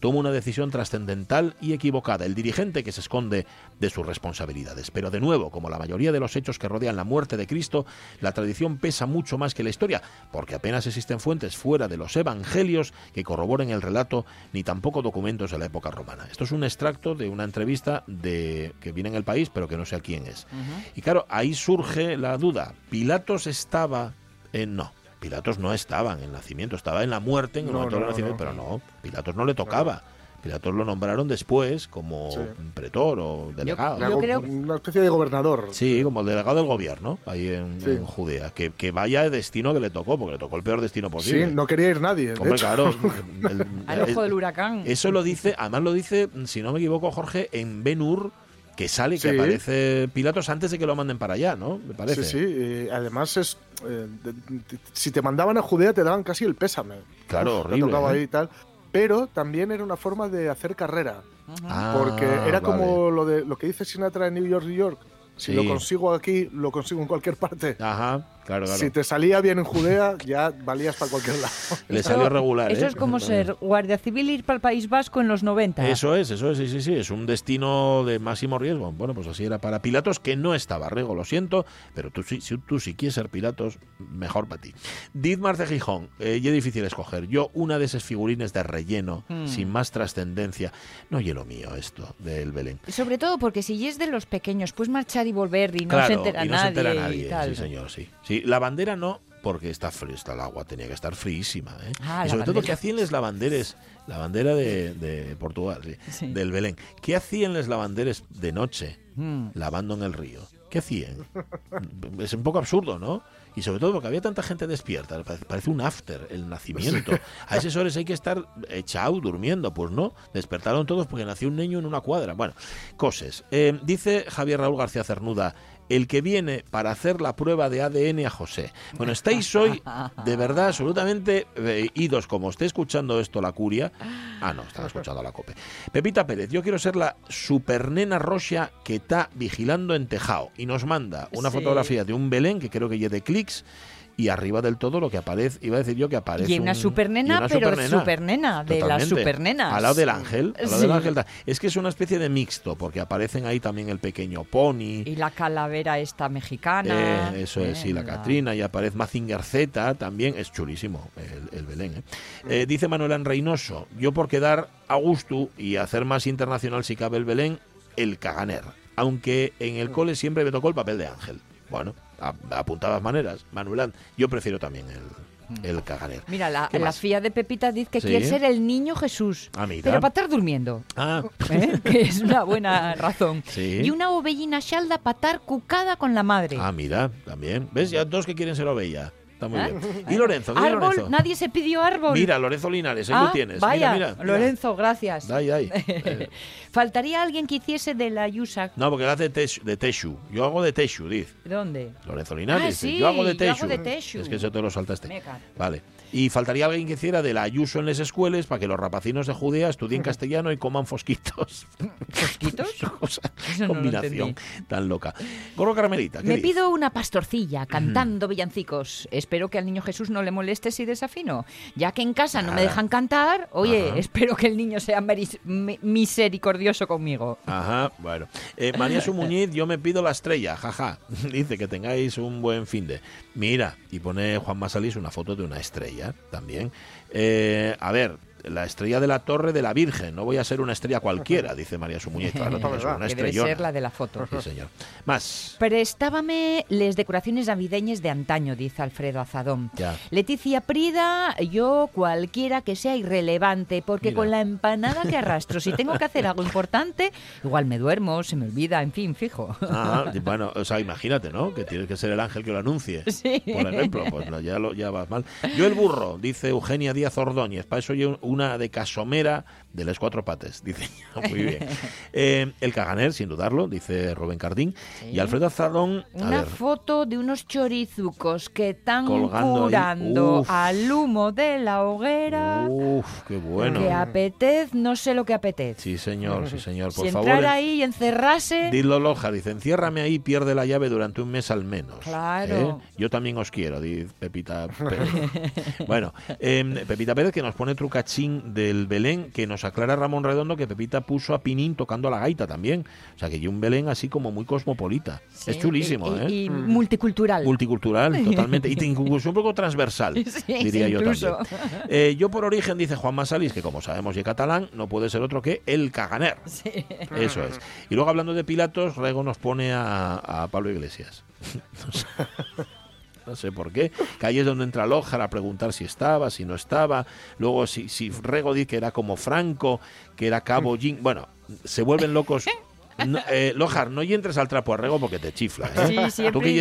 toma una decisión trascendental y equivocada, el dirigente que se esconde de sus responsabilidades. Pero de nuevo, como la mayoría de los hechos que rodean la muerte de Cristo, la tradición pesa mucho más que la historia, porque apenas existen fuentes fuera de los evangelios que corroboren el relato, ni tampoco documentos de la época romana. Esto es un extracto de una entrevista de que viene en el país, pero que no sé a quién es. Y claro, ahí surge la duda. ¿Pilatos estaba en no? Pilatos no estaba en el nacimiento, estaba en la muerte en el No, momento del no, nacimiento, no. pero no, Pilatos no le tocaba. Pilatos lo nombraron después como Sí. pretor o delegado. yo creo- Una especie de gobernador. Sí, como el delegado del gobierno, ahí en, Sí. en Judea. Que, que vaya el destino que le tocó, porque le tocó el peor destino Sí, posible. no quería ir nadie. Hombre, claro. Al ojo el- del huracán. Eso lo dice, además lo dice, si no me equivoco, Jorge, en Ben Hur, que sale, que Sí. aparece Pilatos antes de que lo manden para allá, ¿no? Me parece. Sí, sí. además es. eh, de- de- si te mandaban a Judea, te daban casi el pésame. Claro, Uf, horrible, tocaba ¿eh? ahí y tal. Pero también era una forma de hacer carrera. Ah, Porque era vale. como lo de lo que dice Sinatra en New York, New York. Si Sí. lo consigo aquí, lo consigo en cualquier parte. Ajá, claro, claro. Si te salía bien en Judea, ya valías para cualquier lado. Le salió regular, Eso ¿eh? es como ser guardia civil e ir para el País Vasco en los 90. Eso es, eso es, sí, sí, sí, es un destino de máximo riesgo. Bueno, pues así era para Pilatos, que no estaba, Rego, lo siento, pero tú, sí- si tú si quieres ser Pilatos, mejor para ti. Didmar de Gijón, eh, y es difícil escoger. Yo, una de esas figurines de relleno, Hmm. sin más trascendencia, no oye lo mío esto del Belén. Sobre todo porque si es de los pequeños, puedes marchar y volver y no Claro, se entera y no nadie. se entera y nadie, tal. sí señor, sí. Sí, la bandera no, porque está frío, está el agua, tenía que estar fríísima. ¿eh? Ah, y sobre todo. ¿qué hacían les lavanderes? La bandera de, de Portugal, sí, Sí. del Belén. ¿Qué hacían les lavanderes de noche, Mm. lavando en el río? ¿Qué hacían? es un poco absurdo, ¿no? Y sobre todo porque había tanta gente despierta, parece, parece un after, el nacimiento. A esas horas hay que estar echado, durmiendo, pues no. Despertaron todos porque nació un niño en una cuadra. Bueno, cosas. Eh, dice Javier Raúl García Cernuda, el que viene para hacer la prueba de ADN a José. Bueno, estáis hoy de verdad absolutamente eh, idos, como esté escuchando esto la curia. Ah, no, están escuchando la cope. Pepita Pérez, yo quiero ser la supernena roxa que está vigilando en Tejao y nos manda una Sí. fotografía de un Belén que creo que lleve clics y arriba del todo lo que aparece, iba a decir yo que aparece Y una un- supernena, y una pero supernena. supernena, de las supernenas. Al lado del ángel, al lado Sí. del ángel. Es que es una especie de mixto, porque aparecen ahí también el pequeño pony. Y la calavera esta mexicana. Eh, eso es, sí, la Catrina, y aparece Mazinger Z, también es chulísimo el, el Belén. ¿eh? Eh, dice Manuel Reynoso, yo por quedar a gusto y hacer más internacional si cabe el Belén, el Caganer. Aunque en el cole siempre me tocó el papel de ángel. Bueno, a- apuntadas maneras, Manuel, yo prefiero también el, el Caganer. Mira, la, ¿Qué la fía de Pepita dice que Sí. quiere ser el niño Jesús. Ah, mira. Pero para estar durmiendo. Ah, ¿eh? que es una buena razón. Sí. Y una ovellina xalda para estar cucada con la madre. ah, mira, también. ¿Ves? Ya dos que quieren ser ovella. Está muy ¿Eh? bien. ¿Y Lorenzo? ¿Qué árbol, Lorenzo? nadie se pidió árbol. Mira, Lorenzo Linares, ahí Ah, lo tienes. Vaya, mira, mira, mira. Lorenzo, gracias. Dai, dai. Eh, Faltaría alguien que hiciese de la Yusa. No, porque hace de Teshu. Yo hago de Teshu, dice. ¿Dónde? Lorenzo Linares. Ah, sí, yo hago de Teshu. Es que eso te lo saltaste. Vale. Y faltaría alguien que hiciera de la Ayuso en las escuelas para que los rapacinos de Judea estudien castellano y coman fosquitos. ¿Fosquitos? No combinación tan loca. Gorro Carmelita, ¿qué Me pido una pastorcilla cantando villancicos. Es espero que al niño Jesús no le moleste si desafino. Ya que en casa no me dejan cantar, oye, Ajá. espero que el niño sea misericordioso conmigo. Ajá, bueno. Eh, María Sumuñiz, yo me pido la estrella, jaja. Dice que tengáis un buen fin de. Mira, y pone Juan Masalís una foto de una estrella también. Eh, a ver, la estrella de la Torre de la Virgen. No voy a ser una estrella cualquiera, dice María tiene que ser una Que debe ser la de la foto. Sí, señor. Más. Prestábame les decoraciones navideñas de antaño, dice Alfredo Azadón. Ya. Leticia Prida, yo cualquiera que sea irrelevante, porque Mira. con la empanada que arrastro, si tengo que hacer algo importante, igual me duermo, se me olvida, en fin, fijo. Y bueno, o sea, imagínate, ¿no? Que tienes que ser el ángel que lo anuncie. Sí. Por ejemplo, pues no, ya, lo, ya vas mal. Yo el burro, dice Eugenia Díaz Ordóñez. Para eso yo una de casomera de las cuatro pates, dice. Muy bien. Eh, el caganer, sin dudarlo, dice Rubén Cardín. Y Alfredo Azadón, Una ver, foto de unos chorizucos que están curando al humo de la hoguera. Uf, qué bueno. Que apetez, no sé lo que apetez. Sí, señor, sí, señor. Por si favor, entrar en- ahí y encerrarse... Dilo Loja, dice, enciérrame ahí, pierde la llave durante un mes al menos. Claro. ¿Eh? Yo también os quiero, dice Pepita Pérez. bueno, em, Pepita Pérez que nos pone trucachín del Belén, que nos aclara Ramón Redondo que Pepita puso a Pinín tocando a la gaita también. O sea, que hay un Belén así como muy cosmopolita. Sí, es chulísimo, y, ¿eh? y- y multicultural. Multicultural, totalmente. Y incluso un poco transversal, Sí, diría sí, yo incluso. también. Eh, yo por origen, dice Juan Masalis, que como sabemos y catalán, no puede ser otro que el caganer. Eso es. Y luego hablando de Pilatos, Rego nos pone a, a Pablo Iglesias. No sé, por qué. Que ahí es donde entra Lojar a preguntar si estaba, si no estaba. Luego si, si Rego dice que era como Franco, que era Cabo Jin. Bueno, se vuelven locos. No, eh, Lojar, no y entres al trapo a Rego porque te chifla. ¿eh? Sí, tú que ya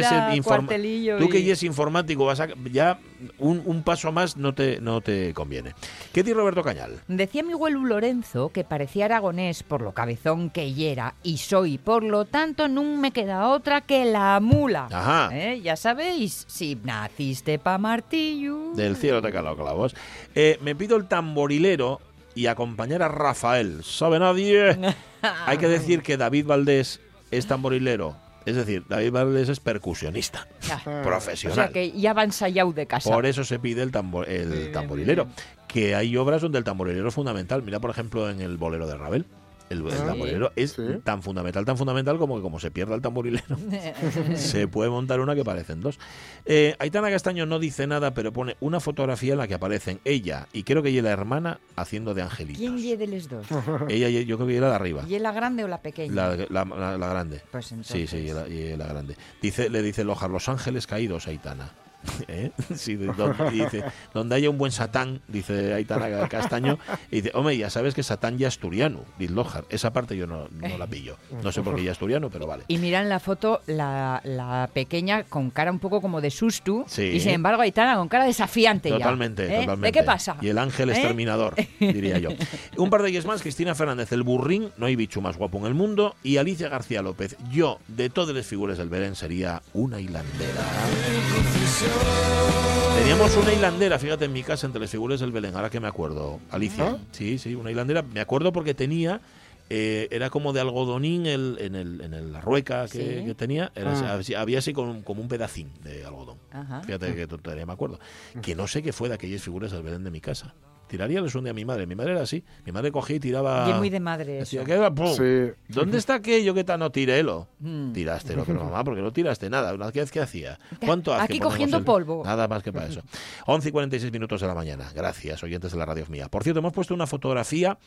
y- ya es informático, vas a, ya un, un paso más no te, no te conviene. ¿Qué dice Roberto Cañal? Decía mi abuelo Lorenzo que parecía aragonés por lo cabezón que yera y soy, por lo tanto no me queda otra que la mula. Ajá. ¿Eh? Ya sabéis, si naciste pa martillo. Del cielo te caló clavos. Eh, me pido el tamborilero y acompañar a Rafael. ¿Sabe nadie? Hay que decir que David Valdés es tamborilero. Es decir, David Valdés es percusionista. O Profesional. sea que ya va ensayado de casa. Por eso se pide el, tambor- el tamborilero. Que hay obras donde el tamborilero es fundamental. Mira, por ejemplo, en el bolero de Ravel. El, el Ah, tamborilero es sí. tan fundamental, tan fundamental como que como se pierda el tamborilero, se puede montar una que parecen dos. Eh, Aitana Castaño no dice nada, pero pone una fotografía en la que aparecen ella y creo que ella y la hermana haciendo de angelitos. ¿Quién ye de los dos? Ella, y- yo creo que ella la de arriba. ¿Y la grande o la pequeña? La, la- la- la grande. Pues Sí, sí, y la, y la grande. Dice, le dice Lojar, Los Ángeles Caídos, Aitana. ¿Eh? Sí, donde, y dice, donde haya un buen Satán, dice Aitana Castaño, y dice, hombre, ya sabes que Satán ya es asturiano, dice Lojar. Esa parte yo no, no la pillo. No sé por qué ya es asturiano, pero vale. Y mira en la foto la, la pequeña con cara un poco como de susto Sí. y sin embargo Aitana con cara desafiante ya, Totalmente, ¿eh? totalmente. ¿De qué pasa? Y el ángel ¿Eh? exterminador, diría yo. Un par de ellos más, Cristina Fernández, el burrín, no hay bicho más guapo en el mundo, y Alicia García López, yo, de todas las figuras del Belén, sería una hilandera. Teníamos una hilandera, fíjate, en mi casa entre las figuras del Belén, ahora que me acuerdo. Alicia, ¿Ah? sí, sí, una hilandera. Me acuerdo porque tenía, eh, era como de algodonín el- en, el, en el- la rueca que, Sí. que tenía, era Ah. así- había así como, como un pedacín de algodón. Ajá. Fíjate que todavía me acuerdo. Que no sé qué fue de aquellas figuras del Belén de mi casa. Tiraríales un día a mi madre. Mi madre era así. Mi madre cogía y tiraba. Y es muy de madre eso. Decía, ¿qué era? ¡Pum! Sí. ¿Dónde está aquello que tal? No, tírelo. Mm. Tiraste, pero mamá, porque no tiraste nada. Una vez que hacía. ¿Cuánto hace Aquí cogiendo el- polvo. Nada más que para eso. 11 y 46 minutos de la mañana. Gracias, oyentes de la radio mía. Por cierto, hemos puesto una fotografía,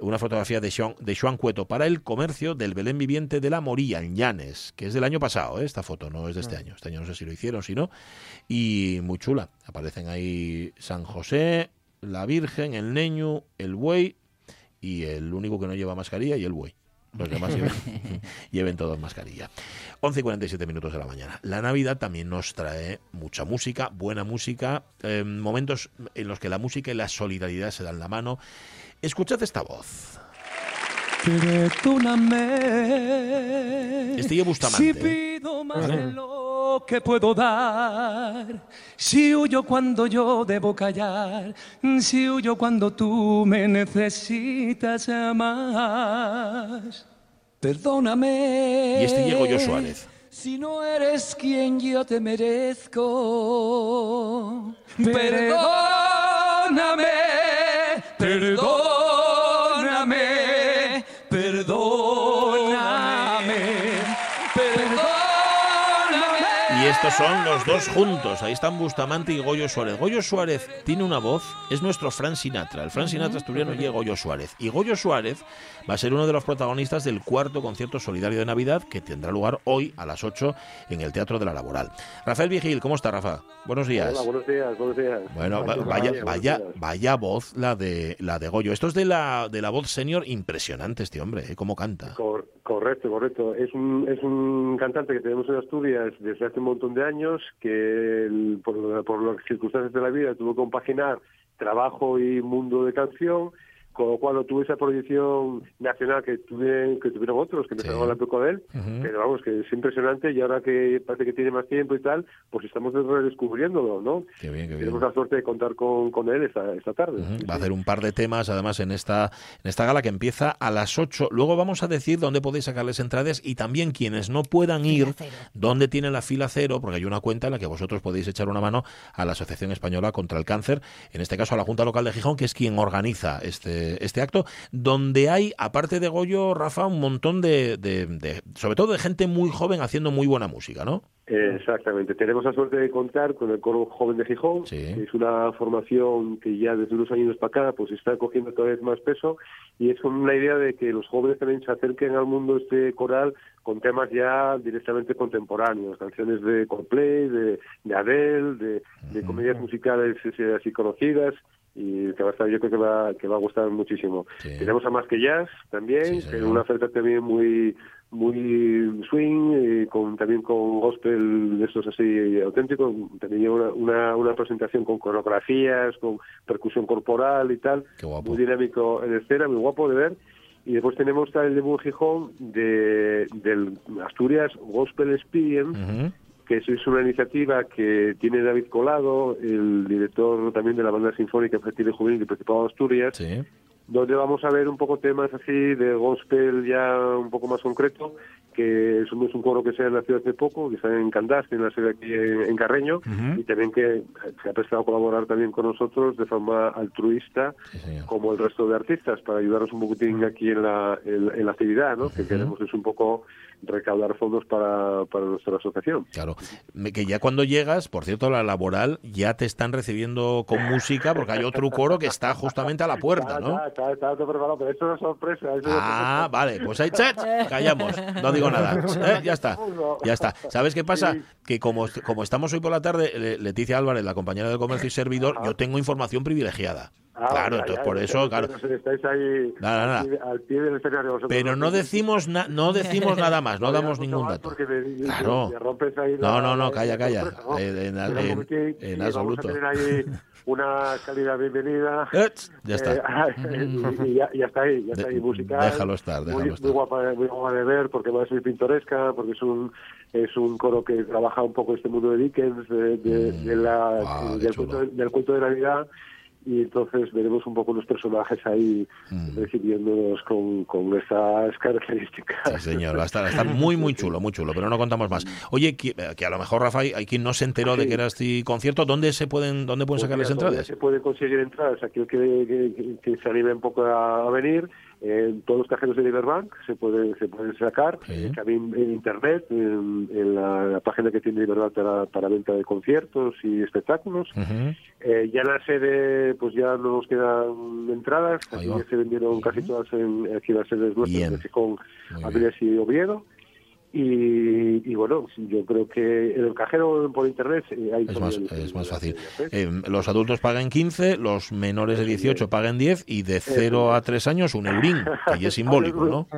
una fotografía de Joan, de Joan Cueto para el comercio del Belén viviente de la Moría, en Llanes, que es del año pasado, ¿eh? esta foto, no es de este año. Este año no sé si lo hicieron, si no. Y muy chula. Aparecen ahí San José, la Virgen, el Neño, el buey y el único que no lleva mascarilla y el buey. Los demás lleven, lleven todos mascarilla. 11 y 47 minutos de la mañana. La Navidad también nos trae mucha música, buena música, eh, momentos en los que la música y la solidaridad se dan la mano. Escuchad esta voz. Perdóname. Este Si Bustamante. pido más de que puedo dar, si huyo cuando yo debo callar, si huyo cuando tú me necesitas más. Perdóname. Y este llegó yo Suárez. si no eres quien yo te merezco. Perdóname, perdóname, estos son los dos juntos. Ahí están Bustamante y Goyo Suárez. Goyo Suárez tiene una voz, es nuestro Fran Sinatra. El Fran Sinatra asturiano y Goyo Suárez. Y Goyo Suárez va a ser uno de los protagonistas del cuarto concierto solidario de Navidad que tendrá lugar hoy a las 8 en el Teatro de la Laboral. Rafael Vigil, ¿cómo está, Rafa? Buenos días. Hola, buenos días, buenos días. Bueno, vaya, vaya, vaya voz la de la de Goyo. Esto es de la de la voz senior impresionante este hombre, ¿eh? cómo canta. Cor- correcto, correcto. Es un, es un cantante que tenemos en Asturias desde hace un montón de años, que por, por las circunstancias de la vida tuvo que compaginar trabajo y mundo de canción, con lo cual no tuvo esa proyección nacional que, tuvieron, que tuvieron otros, que empezaron a hablar poco de él, pero vamos, que es impresionante y ahora que parece que tiene más tiempo y tal, pues estamos redescubriéndolo, ¿no? Qué bien, qué bien. Tenemos la suerte de contar con, con él esta, esta tarde. Va a hacer un par de temas, además, en esta, en esta gala que empieza a las 8. Luego vamos a decir dónde podéis sacarles entradas y también quienes no puedan ir, dónde tienen la fila cero, porque hay una cuenta en la que vosotros podéis echar una mano a la Asociación Española contra el Cáncer, en este caso a la Junta Local de Gijón, que es quien organiza este, este acto, donde hay, aparte de Goyo, Rafa, un montón de, de- de- sobre todo de gente muy joven haciendo muy buena música, ¿no? Exactamente. Tenemos la suerte de contar con el Coro Joven de Gijón, que es una formación que ya desde unos años para acá pues está cogiendo cada vez más peso y es la idea de que los jóvenes también se acerquen al mundo este coral con temas ya directamente contemporáneos, canciones de Coldplay, de, de Adele, de, de comedias musicales eh, así conocidas y que va a estar, yo creo que va, que va a gustar muchísimo. Tenemos a Más que Jazz también, que es una oferta también muy muy swing, eh, con también con gospel de estos así auténticos, lleva una, una, una presentación con coreografías, con percusión corporal y tal, muy dinámico en escena, muy guapo de ver. Y después tenemos el de Gijón de, del Asturias Gospel Experience, que es, una iniciativa que tiene David Colado, el director también de la banda sinfónica infantil y juvenil del Principado de Asturias, donde vamos a ver un poco temas así de gospel ya un poco más concreto, que es un, es coro que se ha nacido hace poco, que está en Candás, tiene una sede aquí en, Carreño, Ujú. y también que se ha prestado a colaborar también con nosotros de forma altruista, como el resto de artistas, para ayudarnos un poquitín aquí en la, en, en la actividad, ¿no? que queremos es un poco recaudar fondos para, para nuestra asociación. Claro, que ya cuando llegas, por cierto, la laboral ya te están recibiendo con música porque hay otro coro que está justamente a la puerta, ¿no? Está, está, está todo preparado, pero esto es sorpresa. esto es una Ah, vale, pues ahí chat, callamos, no digo nada, Eh, ya está, ya está. ¿Sabes qué pasa? Que como, como estamos hoy por la tarde, Le- Leticia Álvarez, la compañera del comercio y servidor, yo tengo información privilegiada. Ah, Claro, ya, entonces ya, por ya, eso, claro. ya, Estáis ahí Nada, nada. al pie- al pie del escenario vosotros. Pero no decimos, na- no decimos nada más, no damos mucho ningún dato. Me, Claro. ahí No, la- no, no, la- calla, la calla. Eh, en- en- en y absoluto. Una cálida bienvenida. ya está. Eh, y, y ya, ya está ahí, ya está ahí, musical. déjalo estar, déjalo muy, estar. Muy guapa, muy guapa de ver, porque va a ser pintoresca, porque es un es un coro que trabaja un poco este mundo de Dickens, de, de- Mm. de la, del, cuento, del cuento de Navidad, y entonces veremos un poco los personajes ahí Mm. recibiéndonos con, con esas características. Sí, señor, va a estar, va a estar muy, muy chulo, muy chulo, pero no contamos más. Oye, que, que a lo mejor, Rafa, hay quien no se enteró de que era este concierto. ¿Dónde se pueden, dónde pueden Pues sacarles mira, todavía entradas? Se puede conseguir entradas, aquel que, que, que- se anime un poco a venir. En todos los cajeros de Liberbank se pueden se pueden sacar, también en internet, en, en la, la página que tiene Liberbank para, para venta de conciertos y espectáculos. Eh, ya en la sede, pues ya no nos quedan entradas, ya se vendieron casi todas en, aquí en las sedes nuestras de Gijón, Avilés y Oviedo. Y, y bueno, yo creo que en el cajero por internet eh, hay Es más, es más fácil. Eh, los adultos pagan 15, los menores de 18 pagan 10 y de 0 a 3 años un eurín, que ya es simbólico, ¿no?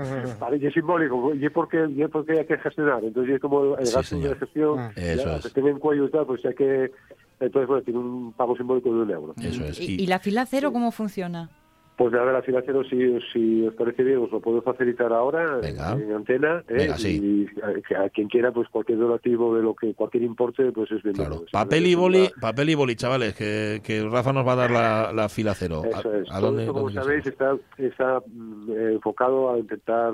Vale, y es simbólico, y es porque, y es porque hay que gestionar, entonces es como el gasto de gestión, Eso ya, es. en cuello y tal, pues hay que, entonces bueno, tiene un pago simbólico de un euro. Eso es. ¿Y, y la fila cero cómo funciona? Pues nada, la financiero, si, si os parece bien, os lo puedo facilitar ahora Venga. en antena. ¿eh? Venga, sí. Y a, a quien quiera, pues cualquier donativo de lo que cualquier importe, pues es bienvenido. Papel y boli, papel y boli, chavales, que, que Rafa nos va a dar la, la fila cero. ¿A- Eso es. ¿A, Todo dónde, esto, como dónde sabéis, está, está mm, eh, enfocado a intentar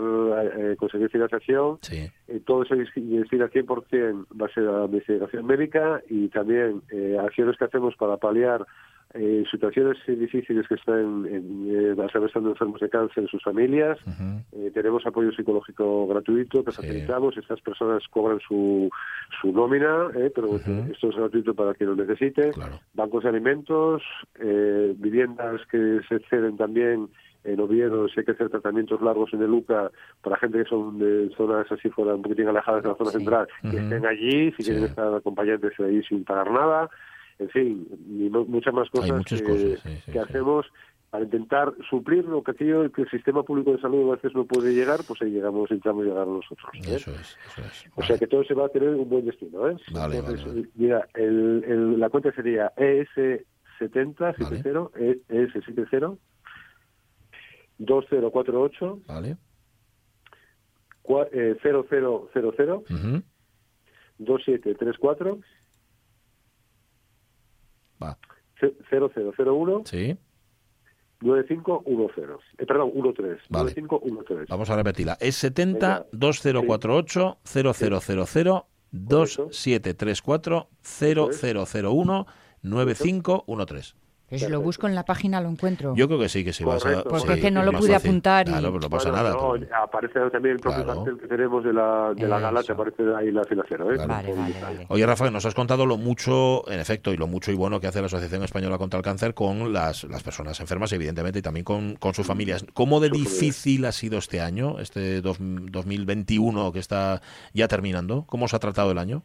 eh, conseguir financiación. Sí. Eh, todo se destina 100% va a ser a la investigación médica y también eh, acciones que hacemos para paliar eh, situaciones difíciles que están en, eh, atravesando enfermos de cáncer en sus familias. Eh, tenemos apoyo psicológico gratuito que facilitamos. Estas personas cobran su, su nómina, eh, pero esto es gratuito para quien lo necesite. Bancos de alimentos, eh, viviendas que se ceden también en Oviedo, si hay que hacer tratamientos largos en el UCA para gente que son de zonas así fuera un poquitín alejadas de la zona central, que estén allí, si quieren estar acompañantes de ahí sin pagar nada. En fin, y mu- muchas más cosas, muchas que, cosas, sí, sí, que hacemos para intentar suplir lo que aquello que el sistema público de salud a veces no puede llegar, pues ahí llegamos, intentamos llegar nosotros. ¿eh? Eso es, eso es. O sea que todo se va a tener un buen destino. ¿eh? Vale, Entonces, vale, vale. Mira, el, el- la cuenta sería E ES70, 70, E- ES70, 2048, Vale. cua- eh, 0000, Ujú. 2734, Va. ce- 0001, Sí. 9510. Eh, perdón, 13. Vale. 9513. Vamos a repetirla. Es 70 2048 0000 2734 0001 9513. Pero si lo busco en la página lo encuentro. Yo creo que sí, que sí. vas a-. Porque sí, es que no lo pude fácil. apuntar y- Claro, pero no pasa Bueno, nada. no, pero- aparece también el propio Claro. cartel que tenemos de la, de la gala, te aparece ahí la financiera. ¿eh? Vale, Con- vale, vale. Oye, Rafa, nos has contado lo mucho, en efecto, y lo mucho y bueno que hace la Asociación Española contra el Cáncer con las, las personas enfermas, evidentemente, y también con, con sus familias. ¿Cómo de difícil ha sido este año, este dos- 2021 que está ya terminando? ¿Cómo se ha tratado el año?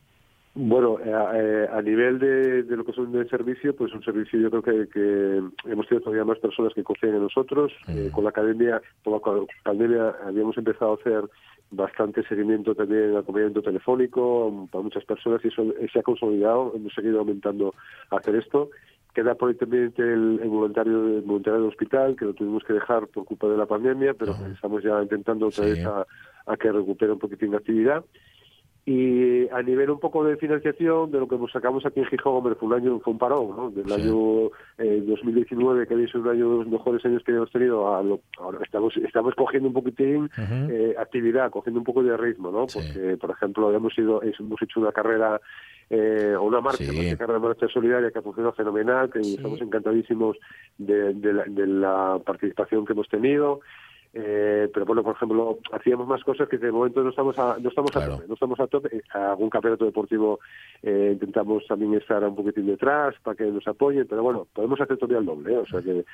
Bueno, eh, eh, a nivel de, de lo que son de servicio, pues un servicio yo creo que, que hemos tenido todavía más personas que confían en nosotros. Eh, con la academia, con la pandemia habíamos empezado a hacer bastante seguimiento también, acompañamiento telefónico um, para muchas personas y eso se ha consolidado. Hemos seguido aumentando a hacer esto. Queda por ahí también el, el voluntario, el voluntario del hospital, que lo tuvimos que dejar por culpa de la pandemia, pero estamos ya intentando otra vez a, a que recupere un poquitín de actividad. Y a nivel un poco de financiación, de lo que nos sacamos aquí en Gijón, hombre, fue un año, fue un parón, ¿no? Del año eh, 2019, que había sido un año de los mejores años que hemos tenido, a lo- ahora estamos, estamos cogiendo un poquitín eh, actividad, cogiendo un poco de ritmo, ¿no? Porque, por ejemplo, hemos, ido, hemos hecho una carrera eh, o una marcha, que carrera de marcha solidaria que ha funcionado fenomenal, que estamos encantadísimos de, de la, de la participación que hemos tenido. Eh, pero bueno, por ejemplo, hacíamos más cosas que de momento no estamos a, no estamos a tope, no estamos a tope. Eh, Algún campeonato deportivo eh, intentamos también estar un poquitín detrás para que nos apoyen, pero bueno, podemos hacer todavía el doble, ¿eh? o sea que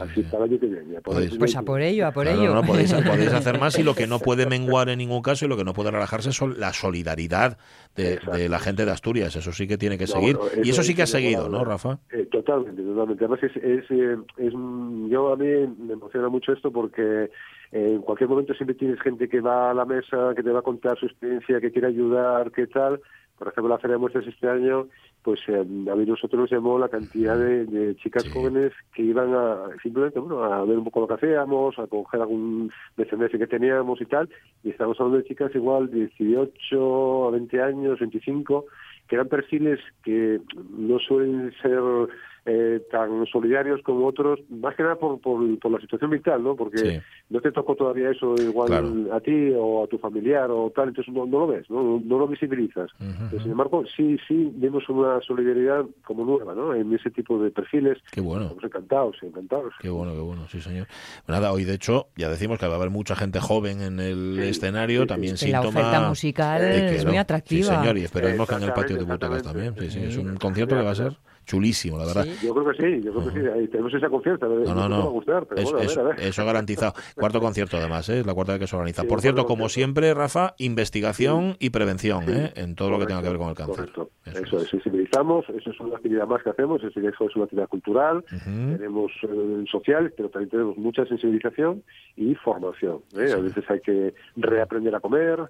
así para el año que viene. podéis- Pues a por ello, a por Claro, ello. no, podéis, podéis hacer más y lo que no puede menguar en ningún caso y lo que no puede relajarse son la solidaridad de, de la gente de Asturias. Eso sí que tiene que No, seguir. bueno, y eso es sí que ha seguido. ¿no, Rafa? Eh, totalmente, totalmente. Además, es, es, eh, es, yo a mí me emociona mucho esto porque eh, en cualquier momento siempre tienes gente que va a la mesa, que te va a contar su experiencia, que quiere ayudar, qué tal. Por ejemplo, la Feria de Muestras este año, pues eh, a mí nosotros nos llamó la cantidad de, de chicas jóvenes que iban a simplemente bueno, a ver un poco lo que hacíamos, a coger algún mecenaje que teníamos y tal. Y estamos hablando de chicas igual 18 a 20 años, 25, que eran perfiles que no suelen ser eh, tan solidarios como otros, más que nada por, por, por la situación vital, ¿no? Porque Sí. no te tocó todavía eso igual Claro. a ti o a tu familiar o tal, entonces no, no lo ves, ¿no? No lo visibilizas. Pero, sin embargo, sí, sí vemos una solidaridad como nueva, ¿no? En ese tipo de perfiles. Qué bueno. Estamos encantados, encantados. Qué bueno, qué bueno, sí, señor. Pues nada, hoy de hecho ya decimos que va a haber mucha gente joven en el escenario, también Que la síntoma oferta musical que, es ¿no? muy atractiva. Sí, señor, y esperemos que en el patio de butacas también. Sí, sí, es un Sí. concierto que va a ser chulísimo, la verdad. Yo creo que sí, yo creo que sí. Ahí tenemos esa confianza. No, no, Nos va a no. gustar, pero Es- bueno, a es- ver, a ver. Eso garantizado. Cuarto concierto, además, ¿eh? es la cuarta vez que se organiza. Sí, Por cierto, como siempre, Rafa, investigación y prevención. ¿eh? en todo lo que tenga que ver con el cáncer. Correcto. Eso Eso es, sensibilizamos, eso es una actividad más que hacemos, eso es una actividad cultural, tenemos eh, sociales, pero también tenemos mucha sensibilización y formación. ¿eh? A veces hay que reaprender a comer,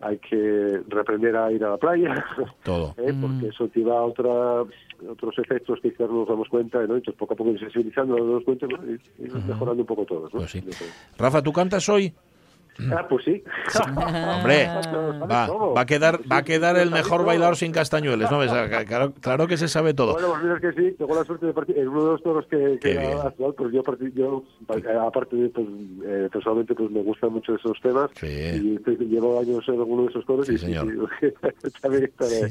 hay que reaprender a ir a la playa, Todo. ¿eh? porque eso lleva a otra, otros efectos que quizás no nos damos cuenta, ¿no? entonces poco a poco ir sensibilizando, nos damos cuenta ¿no? y, y mejorando un poco todos. ¿no? Pues sí. Rafa, ¿tú cantas hoy? Ah, pues sí. Hombre, va, va a quedar, va a quedar el mejor bailador sin castañueles, ¿no? ves? Claro, claro que se sabe todo. Bueno, pues mira que sí, tengo la suerte de participar en uno de los toros que, que era actual, pues yo, yo eh, aparte de, pues, eh, personalmente, pues me gustan mucho esos temas y pues, llevo años en alguno de esos toros y señor. sí,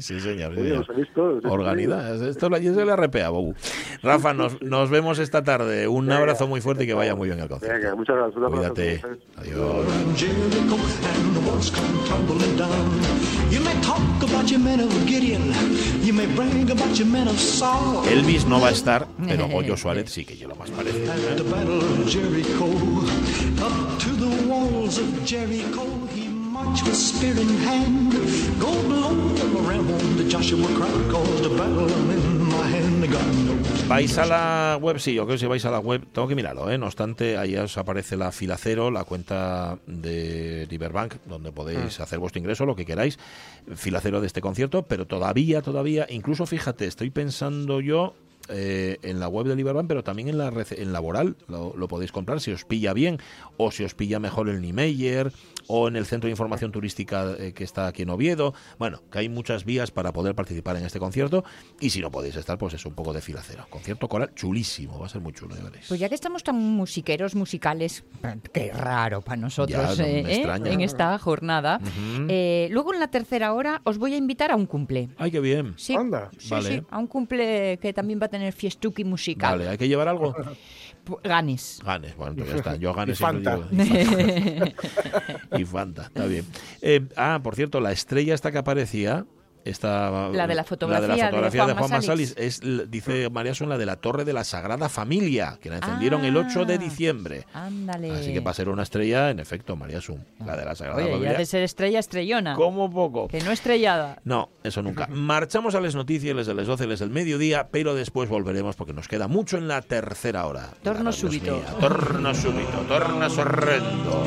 sí. Sí, sí, señor. sí, señor. los he visto, los he Organida, esto lo se le arrepea, Bobu. Rafa, nos, nos vemos esta tarde. Un abrazo muy fuerte y que vaya muy bien el concierto. Venga, muchas gracias. Un abrazo a Cuídate. Adiós. Jericho and the walls come tumbling down. You may talk about your men of Gideon, you may brag about your men of Saul. Elvis no va a estar, pero Goyo Suárez sí que yo lo más parece. At the battle of Jericho, up to the walls of Jericho, he marched with spear in hand. Go below the Ramon, the Joshua cried, cause the battle I'm in Vais a la web, sí, yo creo que si vais a la web, tengo que mirarlo, ¿eh? No obstante, ahí os aparece la fila cero, la cuenta de Riverbank, donde podéis Mm. hacer vuestro ingreso, lo que queráis, fila cero de este concierto, pero todavía, todavía, incluso fíjate, estoy pensando yo eh, en la web de Liberbank, pero también en la en laboral lo, lo podéis comprar si os pilla bien o si os pilla mejor el Niemeyer o en el Centro de Información Turística eh, que está aquí en Oviedo. Bueno, que hay muchas vías para poder participar en este concierto y si no podéis estar, pues es un poco de fila cero. Concierto coral chulísimo, va a ser muy chulo, ya veréis. Pues ya que estamos tan musiqueros, musicales, qué raro para nosotros Ya, no eh, ¿eh? en esta jornada. Ujú. Eh, luego en la tercera hora os voy a invitar a un cumple. Ay, qué bien. Sí, sí, Vale. sí, a un cumple que también va a tener fiestuki musical. Vale, ¿hay que llevar algo? Ganes. Ganes, bueno, pues ya está. Yo ganes Y Fanta. y Fanta, está bien. Eh, ah, por cierto, la estrella esta que aparecía. Esta, La de la fotografía la de, la de fotografía de Juanma Juanma Salix. Salis es, l- dice María Son, la de la Torre de la Sagrada Familia, que la encendieron el 8 de diciembre. Ándale. Así que para ser una estrella, en efecto, María Sun, la de la Sagrada Oye, ya Familia. de ser estrella, estrellona. Como poco. Que no estrellada. No, eso nunca. Marchamos a las noticias, les de las 12, les del mediodía, pero después volveremos porque nos queda mucho en la tercera hora. Torno súbito. torno súbito, torno sorrendo.